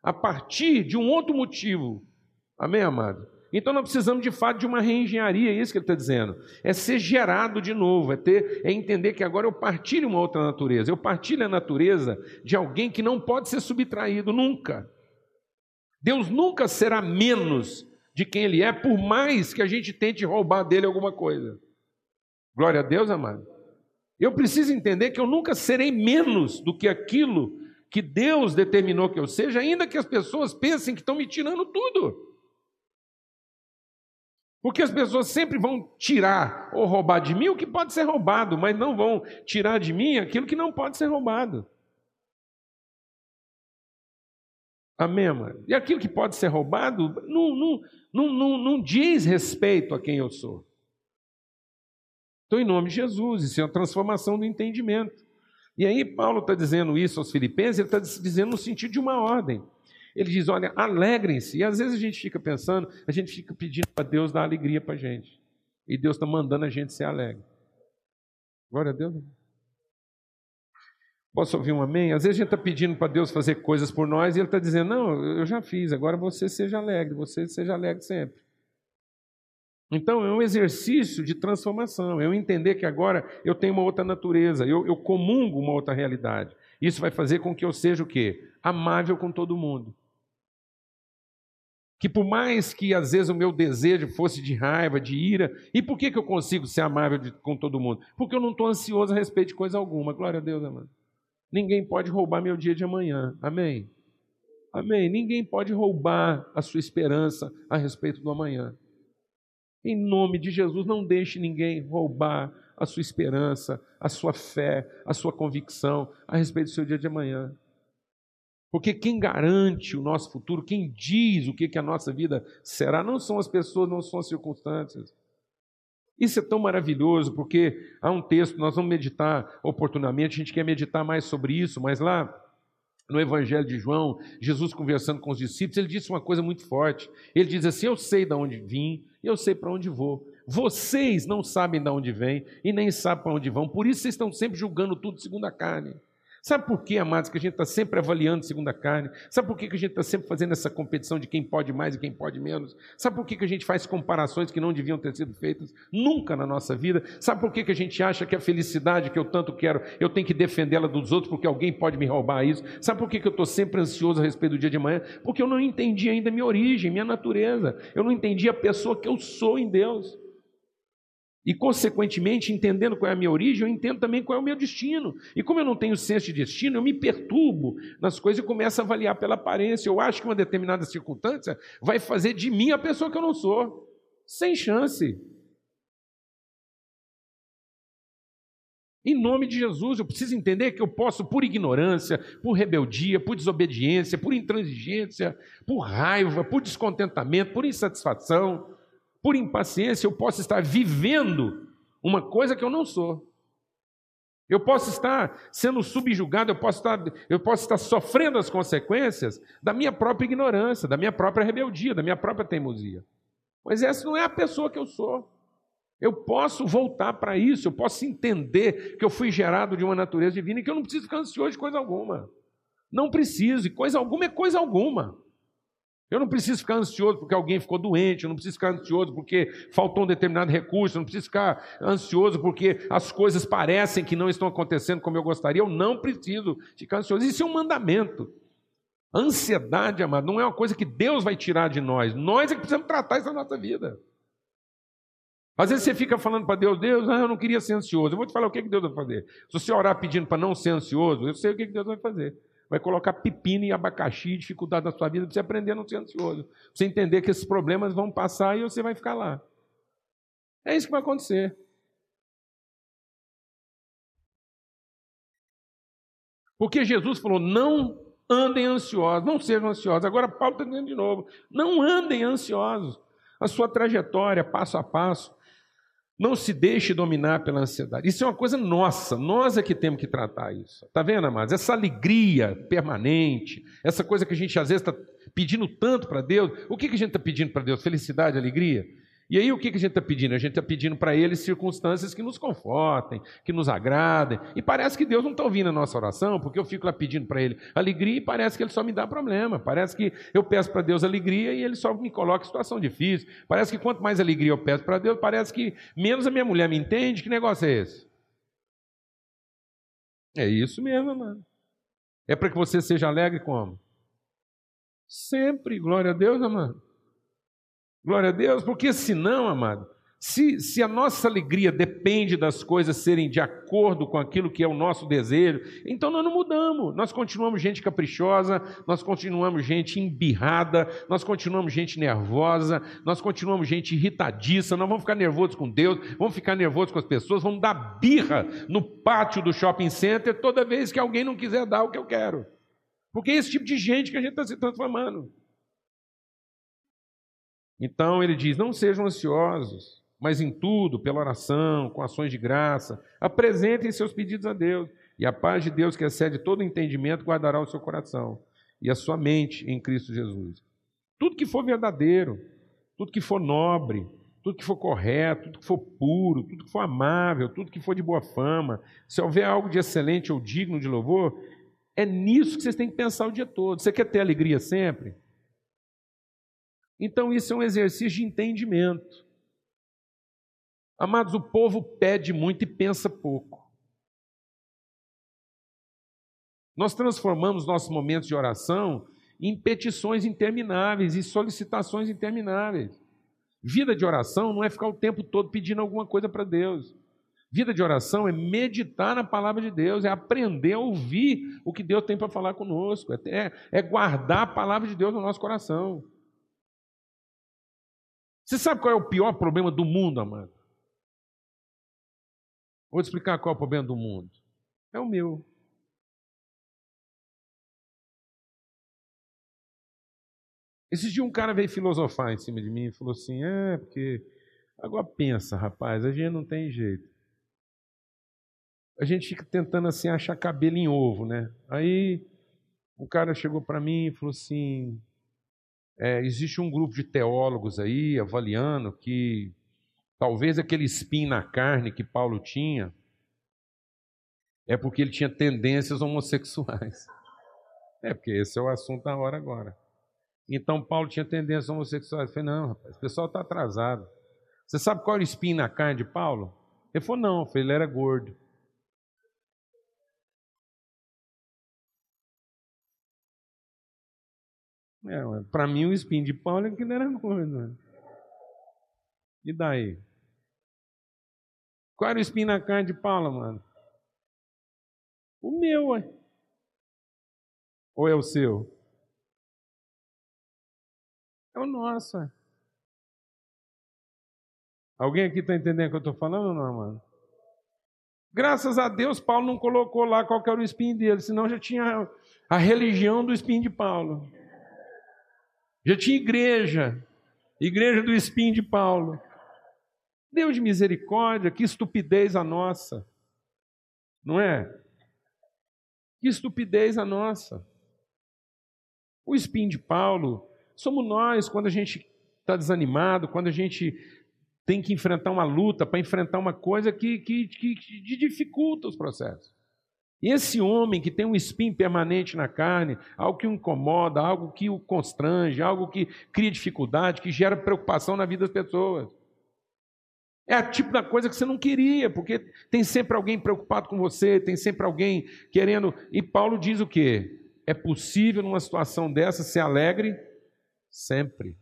a partir de um outro motivo. Amém, amado? Então nós precisamos de fato de uma reengenharia, é isso que ele está dizendo. É ser gerado de novo, é ter, é entender que agora eu partilho uma outra natureza. Eu partilho a natureza de alguém que não pode ser subtraído nunca. Deus nunca será menos de quem ele é, por mais que a gente tente roubar dele alguma coisa. Glória a Deus, amado. Eu preciso entender que eu nunca serei menos do que aquilo que Deus determinou que eu seja, ainda que as pessoas pensem que estão me tirando tudo. Porque as pessoas sempre vão tirar ou roubar de mim o que pode ser roubado, mas não vão tirar de mim aquilo que não pode ser roubado. Amém, mano? E aquilo que pode ser roubado não, não, não, não, não diz respeito a quem eu sou. Então, em nome de Jesus, isso é uma transformação do entendimento. E aí, Paulo está dizendo isso aos Filipenses, ele está dizendo no sentido de uma ordem. Ele diz: olha, alegrem-se. E às vezes a gente fica pensando, a gente fica pedindo para Deus dar alegria para a gente. E Deus está mandando a gente ser alegre. Glória a Deus. Posso ouvir um amém? Às vezes a gente está pedindo para Deus fazer coisas por nós e Ele está dizendo: Não, eu já fiz, agora você seja alegre, você seja alegre sempre. Então é um exercício de transformação, é eu entender que agora eu tenho uma outra natureza, eu, eu comungo uma outra realidade. Isso vai fazer com que eu seja o quê? Amável com todo mundo que por mais que às vezes o meu desejo fosse de raiva, de ira, e por que, que eu consigo ser amável de, com todo mundo? Porque eu não estou ansioso a respeito de coisa alguma. Glória a Deus, amado. Ninguém pode roubar meu dia de amanhã. Amém? Amém. Ninguém pode roubar a sua esperança a respeito do amanhã. Em nome de Jesus, não deixe ninguém roubar a sua esperança, a sua fé, a sua convicção a respeito do seu dia de amanhã. Porque quem garante o nosso futuro, quem diz o que, que a nossa vida será, não são as pessoas, não são as circunstâncias. Isso é tão maravilhoso, porque há um texto, nós vamos meditar oportunamente, a gente quer meditar mais sobre isso, mas lá no Evangelho de João, Jesus conversando com os discípulos, ele disse uma coisa muito forte. Ele diz assim: Eu sei de onde vim, eu sei para onde vou. Vocês não sabem de onde vêm e nem sabem para onde vão, por isso vocês estão sempre julgando tudo segundo a carne. Sabe por que, amados, que a gente está sempre avaliando segundo a carne? Sabe por que, a gente está sempre fazendo essa competição de quem pode mais e quem pode menos? Sabe por que, a gente faz comparações que não deviam ter sido feitas nunca na nossa vida? Sabe por que, a gente acha que a felicidade que eu tanto quero, eu tenho que defendê-la dos outros porque alguém pode me roubar isso? Sabe por que, que eu estou sempre ansioso a respeito do dia de amanhã? Porque eu não entendi ainda minha origem, minha natureza. Eu não entendi a pessoa que eu sou em Deus. E, consequentemente, entendendo qual é a minha origem, eu entendo também qual é o meu destino. E como eu não tenho senso de destino, eu me perturbo nas coisas e começo a avaliar pela aparência. Eu acho que uma determinada circunstância vai fazer de mim a pessoa que eu não sou. Sem chance. Em nome de Jesus, eu preciso entender que eu posso, por ignorância, por rebeldia, por desobediência, por intransigência, por raiva, por descontentamento, por insatisfação, por impaciência, eu posso estar vivendo uma coisa que eu não sou. Eu posso estar sendo subjugado, eu posso estar, eu posso estar sofrendo as consequências da minha própria ignorância, da minha própria rebeldia, da minha própria teimosia. Mas essa não é a pessoa que eu sou. Eu posso voltar para isso, eu posso entender que eu fui gerado de uma natureza divina e que eu não preciso ficar ansioso de coisa alguma. Não preciso, e coisa alguma é coisa alguma. Eu não preciso ficar ansioso porque alguém ficou doente, eu não preciso ficar ansioso porque faltou um determinado recurso, eu não preciso ficar ansioso porque as coisas parecem que não estão acontecendo como eu gostaria. Eu não preciso ficar ansioso. Isso é um mandamento. Ansiedade, amado, não é uma coisa que Deus vai tirar de nós. Nós é que precisamos tratar isso na nossa vida. Às vezes você fica falando para Deus, Deus, ah, eu não queria ser ansioso. Eu vou te falar o que Deus vai fazer. Se você orar pedindo para não ser ansioso, eu sei o que Deus vai fazer. Vai colocar pepino e abacaxi, dificuldade na sua vida, para você aprender a não ser ansioso. Pra você entender que esses problemas vão passar e você vai ficar lá. É isso que vai acontecer. Porque Jesus falou: não andem ansiosos, não sejam ansiosos. Agora Paulo está dizendo de novo: não andem ansiosos. A sua trajetória, passo a passo, não se deixe dominar pela ansiedade. Isso é uma coisa nossa, nós é que temos que tratar isso. Está vendo, amados? Essa alegria permanente, essa coisa que a gente às vezes está pedindo tanto para Deus. O que, que a gente está pedindo para Deus? Felicidade, alegria? E aí o que a gente está pedindo? A gente está pedindo para Ele circunstâncias que nos confortem, que nos agradem. E parece que Deus não está ouvindo a nossa oração, porque eu fico lá pedindo para Ele alegria e parece que Ele só me dá problema. Parece que eu peço para Deus alegria e Ele só me coloca em situação difícil. Parece que quanto mais alegria eu peço para Deus, parece que menos a minha mulher me entende. Que negócio é esse? É isso mesmo, mano. É para que você seja alegre como? Sempre, glória a Deus, amado. Glória a Deus, porque senão, amado, se, se a nossa alegria depende das coisas serem de acordo com aquilo que é o nosso desejo, então nós não mudamos. Nós continuamos gente caprichosa, nós continuamos gente embirrada, nós continuamos gente nervosa, nós continuamos gente irritadiça, nós vamos ficar nervosos com Deus, vamos ficar nervosos com as pessoas, vamos dar birra no pátio do shopping center toda vez que alguém não quiser dar o que eu quero. Porque é esse tipo de gente que a gente está se transformando. Então ele diz: não sejam ansiosos, mas em tudo, pela oração, com ações de graça, apresentem seus pedidos a Deus, e a paz de Deus, que excede todo entendimento, guardará o seu coração e a sua mente em Cristo Jesus. Tudo que for verdadeiro, tudo que for nobre, tudo que for correto, tudo que for puro, tudo que for amável, tudo que for de boa fama, se houver algo de excelente ou digno de louvor, é nisso que vocês têm que pensar o dia todo. Você quer ter alegria sempre? Então, isso é um exercício de entendimento. Amados, o povo pede muito e pensa pouco. Nós transformamos nossos momentos de oração em petições intermináveis e solicitações intermináveis. Vida de oração não é ficar o tempo todo pedindo alguma coisa para Deus. Vida de oração é meditar na palavra de Deus, é aprender a ouvir o que Deus tem para falar conosco, é, é guardar a palavra de Deus no nosso coração. Você sabe qual é o pior problema do mundo, amado? Vou te explicar qual é o problema do mundo. É o meu. Esse dia um cara veio filosofar em cima de mim e falou assim: é, porque. Agora pensa, rapaz, a gente não tem jeito. A gente fica tentando assim achar cabelo em ovo, né? Aí um cara chegou para mim e falou assim: é, existe um grupo de teólogos aí avaliando que talvez aquele espinho na carne que Paulo tinha é porque ele tinha tendências homossexuais. É, porque esse é o assunto da hora agora. Então Paulo tinha tendências homossexuais. Eu falei, não, rapaz, o pessoal está atrasado. Você sabe qual era o espinho na carne de Paulo? Ele falou, não, ele era gordo. É, para mim, o espinho de Paulo é que não era gordo. E daí? Qual era o espinho na carne de Paulo, mano? O meu, ué. Ou é o seu? É o nosso, ué. Alguém aqui está entendendo o que eu estou falando ou não, mano? Graças a Deus, Paulo não colocou lá qual era o espinho dele, senão já tinha a religião do espinho de Paulo. Já tinha igreja, igreja do espinho de Paulo. Deus de misericórdia, que estupidez a nossa, não é? Que estupidez a nossa. O espinho de Paulo somos nós quando a gente está desanimado, quando a gente tem que enfrentar uma luta, para enfrentar uma coisa que, que, que, que dificulta os processos. E esse homem que tem um espinho permanente na carne, algo que o incomoda, algo que o constrange, algo que cria dificuldade, que gera preocupação na vida das pessoas. É a tipo da coisa que você não queria, porque tem sempre alguém preocupado com você, tem sempre alguém querendo. E Paulo diz o quê? É possível numa situação dessa ser alegre? Sempre.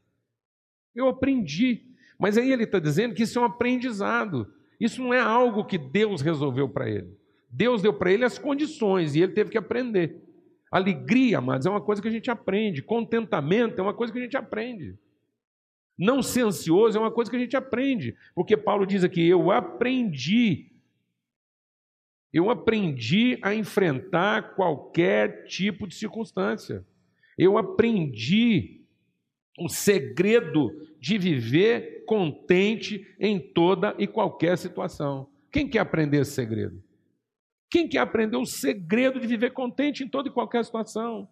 Eu aprendi. Mas aí ele está dizendo que isso é um aprendizado. Isso não é algo que Deus resolveu para ele. Deus deu para ele as condições e ele teve que aprender. Alegria, amados, é uma coisa que a gente aprende. Contentamento é uma coisa que a gente aprende. Não ser ansioso é uma coisa que a gente aprende. Porque Paulo diz aqui: eu aprendi. Eu aprendi a enfrentar qualquer tipo de circunstância. Eu aprendi o segredo de viver contente em toda e qualquer situação. Quem quer aprender esse segredo? Quem quer aprender o segredo de viver contente em toda e qualquer situação?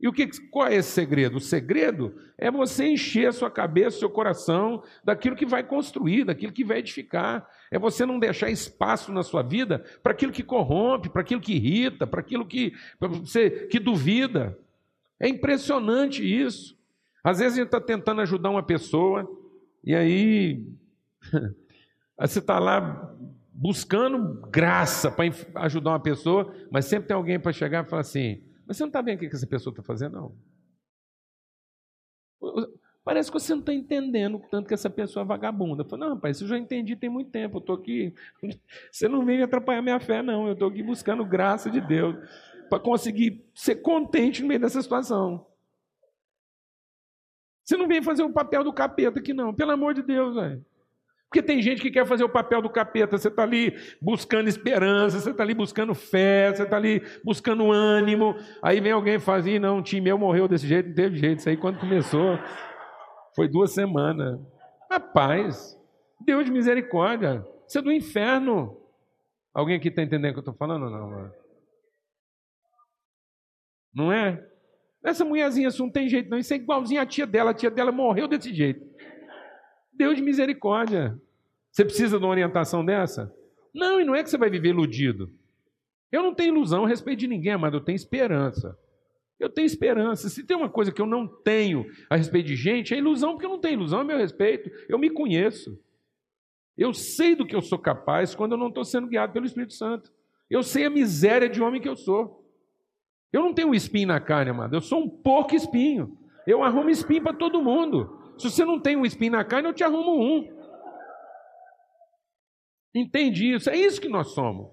E o que, qual é esse segredo? O segredo é você encher a sua cabeça, seu coração daquilo que vai construir, daquilo que vai edificar. É você não deixar espaço na sua vida para aquilo que corrompe, para aquilo que irrita, para aquilo que, você, que duvida. É impressionante isso. Às vezes a gente está tentando ajudar uma pessoa e aí você está lá buscando graça para ajudar uma pessoa, mas sempre tem alguém para chegar e falar assim: Mas você não está vendo o que essa pessoa está fazendo, não? Parece que você não está entendendo o tanto que essa pessoa é vagabunda. Eu falo, não, rapaz, isso eu já entendi tem muito tempo. Eu estou aqui. Você não vem atrapalhar minha fé, não. Eu estou aqui buscando graça de Deus para conseguir ser contente no meio dessa situação. Você não vem fazer o papel do capeta aqui, não. Pelo amor de Deus, velho. Porque tem gente que quer fazer o papel do capeta. Você está ali buscando esperança, você está ali buscando fé, você está ali buscando ânimo. Aí vem alguém e fala assim: não, o time meu morreu desse jeito, não teve jeito. Isso aí quando começou foi duas semanas. Rapaz, Deus de misericórdia. Isso é do inferno. Alguém aqui está entendendo o que eu estou falando ou não? Mano? Não é? Essa mulherzinha assim, não tem jeito, não. Isso é igualzinho a tia dela. A tia dela morreu desse jeito. Deus de misericórdia. Você precisa de uma orientação dessa? Não, e não é que você vai viver iludido. Eu não tenho ilusão a respeito de ninguém, mas eu tenho esperança. Eu tenho esperança. Se tem uma coisa que eu não tenho a respeito de gente, é ilusão, porque eu não tenho ilusão a meu respeito. Eu me conheço. Eu sei do que eu sou capaz quando eu não estou sendo guiado pelo Espírito Santo. Eu sei a miséria de homem que eu sou. Eu não tenho espinho na carne, amado. Eu sou um porco espinho. Eu arrumo espinho para todo mundo. Se você não tem um espinho na carne, eu te arrumo um. Entende isso? É isso que nós somos.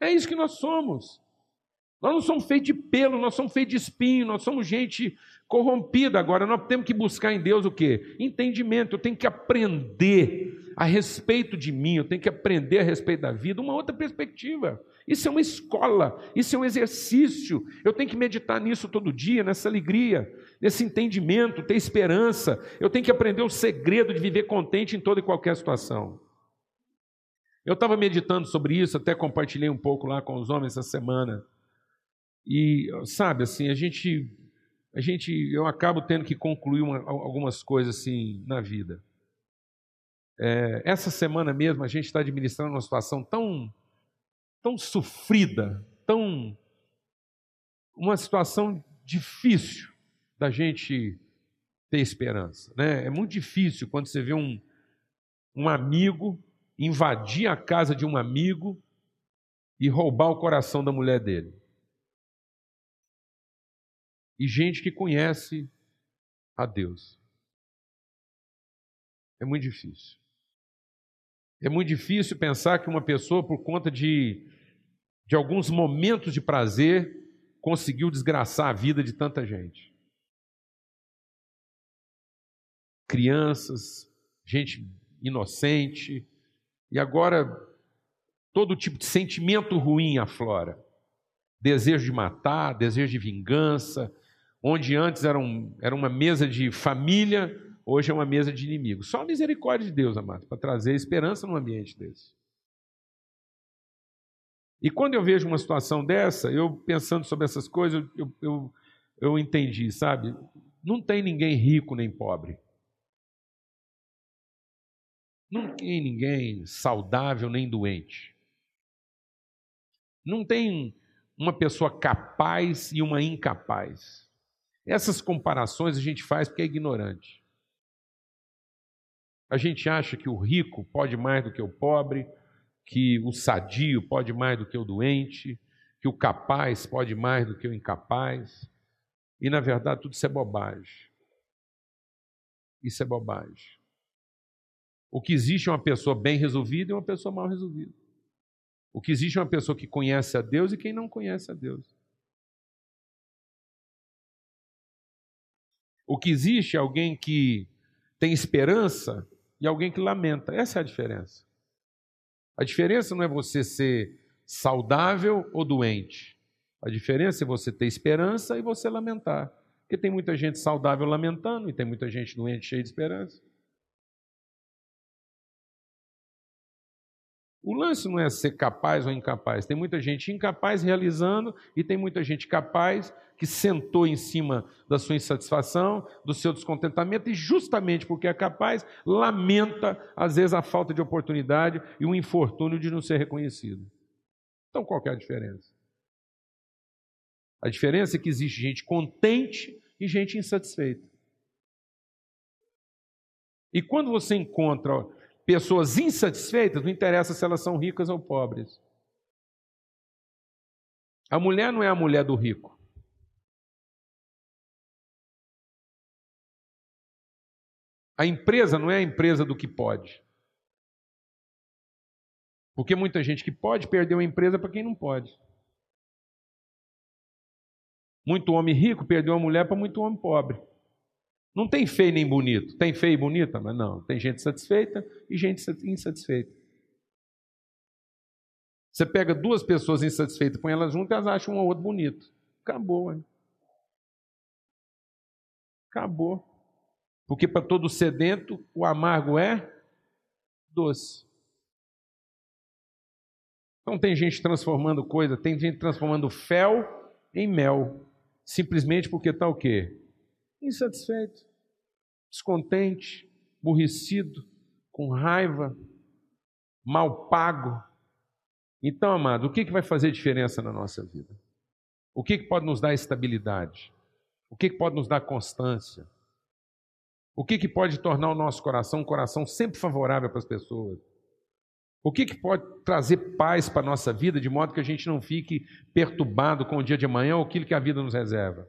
É isso que nós somos. Nós não somos feitos de pelo, nós somos feitos de espinho, nós somos gente corrompida. Agora, nós temos que buscar em Deus o quê? Entendimento. Eu tenho que aprender a respeito de mim, eu tenho que aprender a respeito da vida, uma outra perspectiva. Isso é uma escola, isso é um exercício. Eu tenho que meditar nisso todo dia, nessa alegria, nesse entendimento, ter esperança. Eu tenho que aprender o segredo de viver contente em toda e qualquer situação. Eu estava meditando sobre isso, até compartilhei um pouco lá com os homens essa semana. E sabe, assim, a gente, a gente, eu acabo tendo que concluir uma, algumas coisas assim na vida. É, essa semana mesmo a gente está administrando uma situação tão tão sofrida, tão uma situação difícil da gente ter esperança, né? É muito difícil quando você vê um, um amigo invadir a casa de um amigo e roubar o coração da mulher dele. E gente que conhece a Deus. É muito difícil. É muito difícil pensar que uma pessoa, por conta de de alguns momentos de prazer, conseguiu desgraçar a vida de tanta gente. Crianças, gente inocente, e agora todo tipo de sentimento ruim aflora. Desejo de matar, desejo de vingança, onde antes era, um, era uma mesa de família, hoje é uma mesa de inimigos. Só a misericórdia de Deus, amado, para trazer esperança num ambiente desse. E quando eu vejo uma situação dessa, eu pensando sobre essas coisas, eu, eu, eu entendi, sabe? Não tem ninguém rico nem pobre. Não tem ninguém saudável nem doente. Não tem uma pessoa capaz e uma incapaz. Essas comparações a gente faz porque é ignorante. A gente acha que o rico pode mais do que o pobre, que o sadio pode mais do que o doente, que o capaz pode mais do que o incapaz. E na verdade, tudo isso é bobagem. Isso é bobagem. O que existe é uma pessoa bem resolvida e uma pessoa mal resolvida. O que existe é uma pessoa que conhece a Deus e quem não conhece a Deus. O que existe é alguém que tem esperança e alguém que lamenta. Essa é a diferença. A diferença não é você ser saudável ou doente. A diferença é você ter esperança e você lamentar. Porque tem muita gente saudável lamentando e tem muita gente doente cheia de esperança. O lance não é ser capaz ou incapaz. Tem muita gente incapaz realizando e tem muita gente capaz que sentou em cima da sua insatisfação, do seu descontentamento e justamente porque é capaz, lamenta às vezes a falta de oportunidade e o infortúnio de não ser reconhecido. Então qual é a diferença? A diferença é que existe gente contente e gente insatisfeita. E quando você encontra pessoas insatisfeitas, não interessa se elas são ricas ou pobres. A mulher não é a mulher do rico. A empresa não é a empresa do que pode. Porque muita gente que pode perdeu a empresa para quem não pode. Muito homem rico perdeu a mulher para muito homem pobre. Não tem feio nem bonito. Tem feio e bonita, mas não. Tem gente satisfeita e gente insatisfeita. Você pega duas pessoas insatisfeitas, põe elas juntas, elas acham um ou outro bonito. Acabou, hein? Acabou. Porque para todo sedento, o amargo é doce. Então tem gente transformando coisa, tem gente transformando fel em mel. Simplesmente porque está o quê? Insatisfeito, descontente, aborrecido, com raiva, mal pago. Então, amado, o que, que vai fazer diferença na nossa vida? O que, que pode nos dar estabilidade? O que, que pode nos dar constância? O que, que pode tornar o nosso coração um coração sempre favorável para as pessoas? O que, que pode trazer paz para a nossa vida, de modo que a gente não fique perturbado com o dia de amanhã ou aquilo que a vida nos reserva?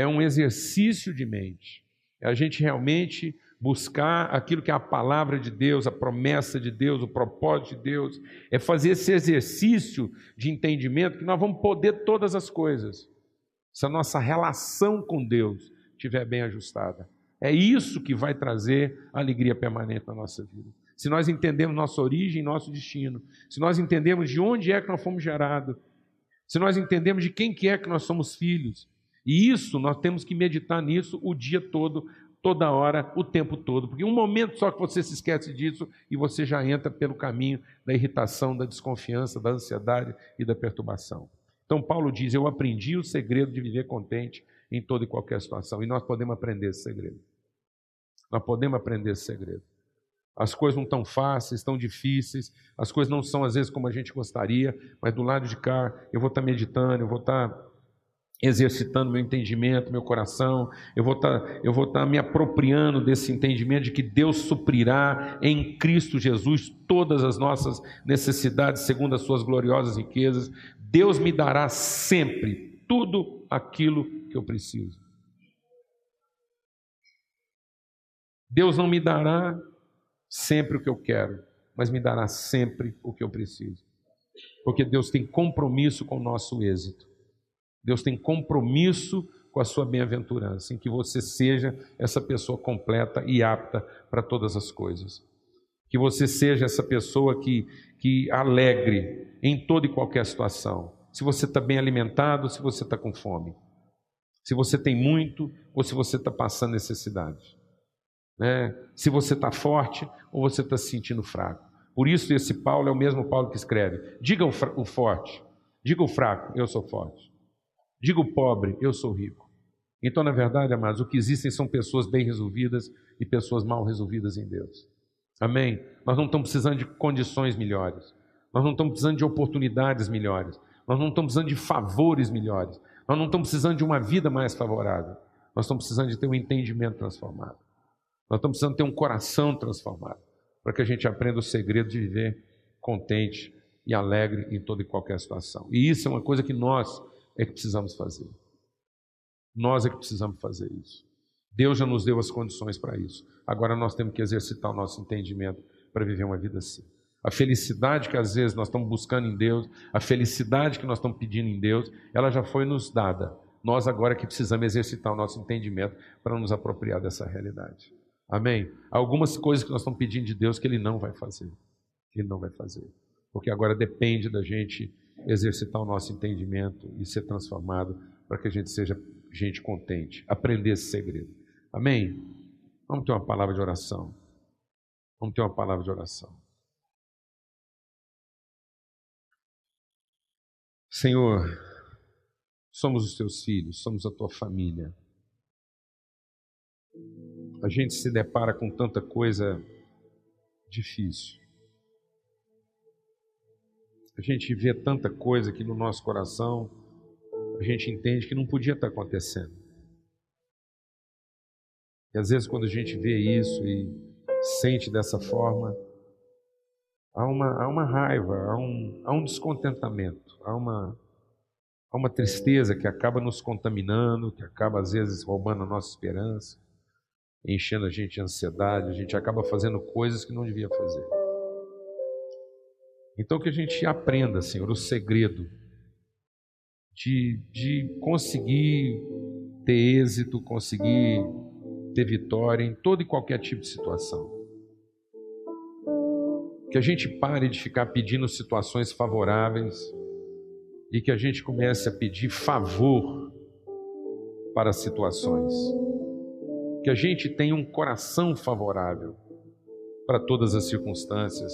É um exercício de mente. É a gente realmente buscar aquilo que é a palavra de Deus, a promessa de Deus, o propósito de Deus, é fazer esse exercício de entendimento que nós vamos poder todas as coisas, se a nossa relação com Deus estiver bem ajustada. É isso que vai trazer alegria permanente na nossa vida. Se nós entendemos nossa origem, nosso destino, se nós entendemos de onde é que nós fomos gerados, se nós entendemos de quem que é que nós somos filhos, e isso, nós temos que meditar nisso o dia todo, toda hora, o tempo todo, porque um momento só que você se esquece disso e você já entra pelo caminho da irritação, da desconfiança, da ansiedade e da perturbação. Então, Paulo diz: Eu aprendi o segredo de viver contente em toda e qualquer situação, e nós podemos aprender esse segredo. Nós podemos aprender esse segredo. As coisas não estão fáceis, estão difíceis, as coisas não são às vezes como a gente gostaria, mas do lado de cá eu vou estar meditando, eu vou estar exercitando meu entendimento, meu coração, eu vou tá, estar tá me apropriando desse entendimento de que Deus suprirá em Cristo Jesus todas as nossas necessidades segundo as suas gloriosas riquezas. Deus me dará sempre tudo aquilo que eu preciso. Deus não me dará sempre o que eu quero, mas me dará sempre o que eu preciso. Porque Deus tem compromisso com o nosso êxito. Deus tem compromisso com a sua bem-aventurança, em que você seja essa pessoa completa e apta para todas as coisas. Que você seja essa pessoa que, que alegre em toda e qualquer situação. Se você está bem alimentado, se você está com fome. Se você tem muito ou se você está passando necessidade. Né? Se você está forte ou você está se sentindo fraco. Por isso, esse Paulo é o mesmo Paulo que escreve: diga o, o forte, diga o fraco, eu sou forte. Digo pobre, eu sou rico. Então, na verdade, amados, o que existem são pessoas bem resolvidas e pessoas mal resolvidas em Deus. Amém? Nós não estamos precisando de condições melhores. Nós não estamos precisando de oportunidades melhores. Nós não estamos precisando de favores melhores. Nós não estamos precisando de uma vida mais favorável. Nós estamos precisando de ter um entendimento transformado. Nós estamos precisando ter um coração transformado. Para que a gente aprenda o segredo de viver contente e alegre em toda e qualquer situação. E isso é uma coisa que nós é que precisamos fazer. Nós é que precisamos fazer isso. Deus já nos deu as condições para isso. Agora nós temos que exercitar o nosso entendimento para viver uma vida assim. A felicidade que às vezes nós estamos buscando em Deus, a felicidade que nós estamos pedindo em Deus, ela já foi nos dada. Nós agora que precisamos exercitar o nosso entendimento para nos apropriar dessa realidade. Amém? Algumas coisas que nós estamos pedindo de Deus que Ele não vai fazer. Ele não vai fazer. Porque agora depende da gente exercitar o nosso entendimento e ser transformado para que a gente seja gente contente, aprender esse segredo. Amém? Vamos ter uma palavra de oração. Vamos ter uma palavra de oração. Senhor, somos os teus filhos, somos a tua família. A gente se depara com tanta coisa difícil. A gente vê tanta coisa que no nosso coração a gente entende que não podia estar acontecendo. E às vezes, quando a gente vê isso e sente dessa forma, há uma, há uma raiva, há um, há um descontentamento, há uma, há uma tristeza que acaba nos contaminando, que acaba às vezes roubando a nossa esperança, enchendo a gente de ansiedade, a gente acaba fazendo coisas que não devia fazer. Então que a gente aprenda, Senhor, o segredo de, de conseguir ter êxito, conseguir ter vitória em todo e qualquer tipo de situação. Que a gente pare de ficar pedindo situações favoráveis e que a gente comece a pedir favor para situações. Que a gente tenha um coração favorável para todas as circunstâncias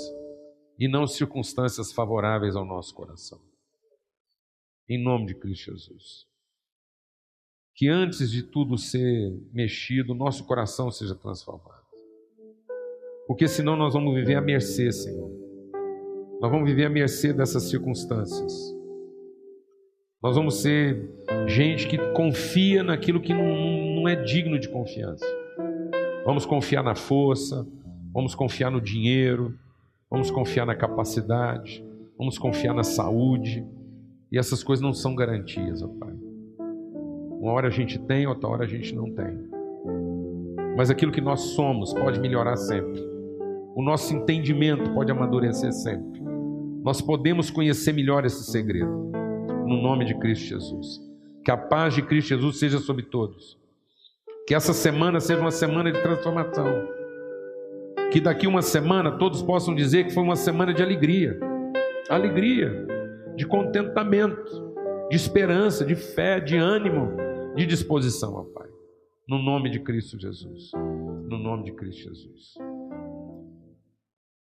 e não circunstâncias favoráveis ao nosso coração. Em nome de Cristo Jesus. Que antes de tudo ser mexido, nosso coração seja transformado. Porque senão nós vamos viver à mercê, Senhor. Nós vamos viver à mercê dessas circunstâncias. Nós vamos ser gente que confia naquilo que não, não é digno de confiança. Vamos confiar na força, vamos confiar no dinheiro, Vamos confiar na capacidade, vamos confiar na saúde. E essas coisas não são garantias, ó Pai. Uma hora a gente tem, outra hora a gente não tem. Mas aquilo que nós somos pode melhorar sempre. O nosso entendimento pode amadurecer sempre. Nós podemos conhecer melhor esse segredo. No nome de Cristo Jesus. Que a paz de Cristo Jesus seja sobre todos. Que essa semana seja uma semana de transformação que daqui uma semana todos possam dizer que foi uma semana de alegria, alegria, de contentamento, de esperança, de fé, de ânimo, de disposição, ó Pai. No nome de Cristo Jesus. No nome de Cristo Jesus.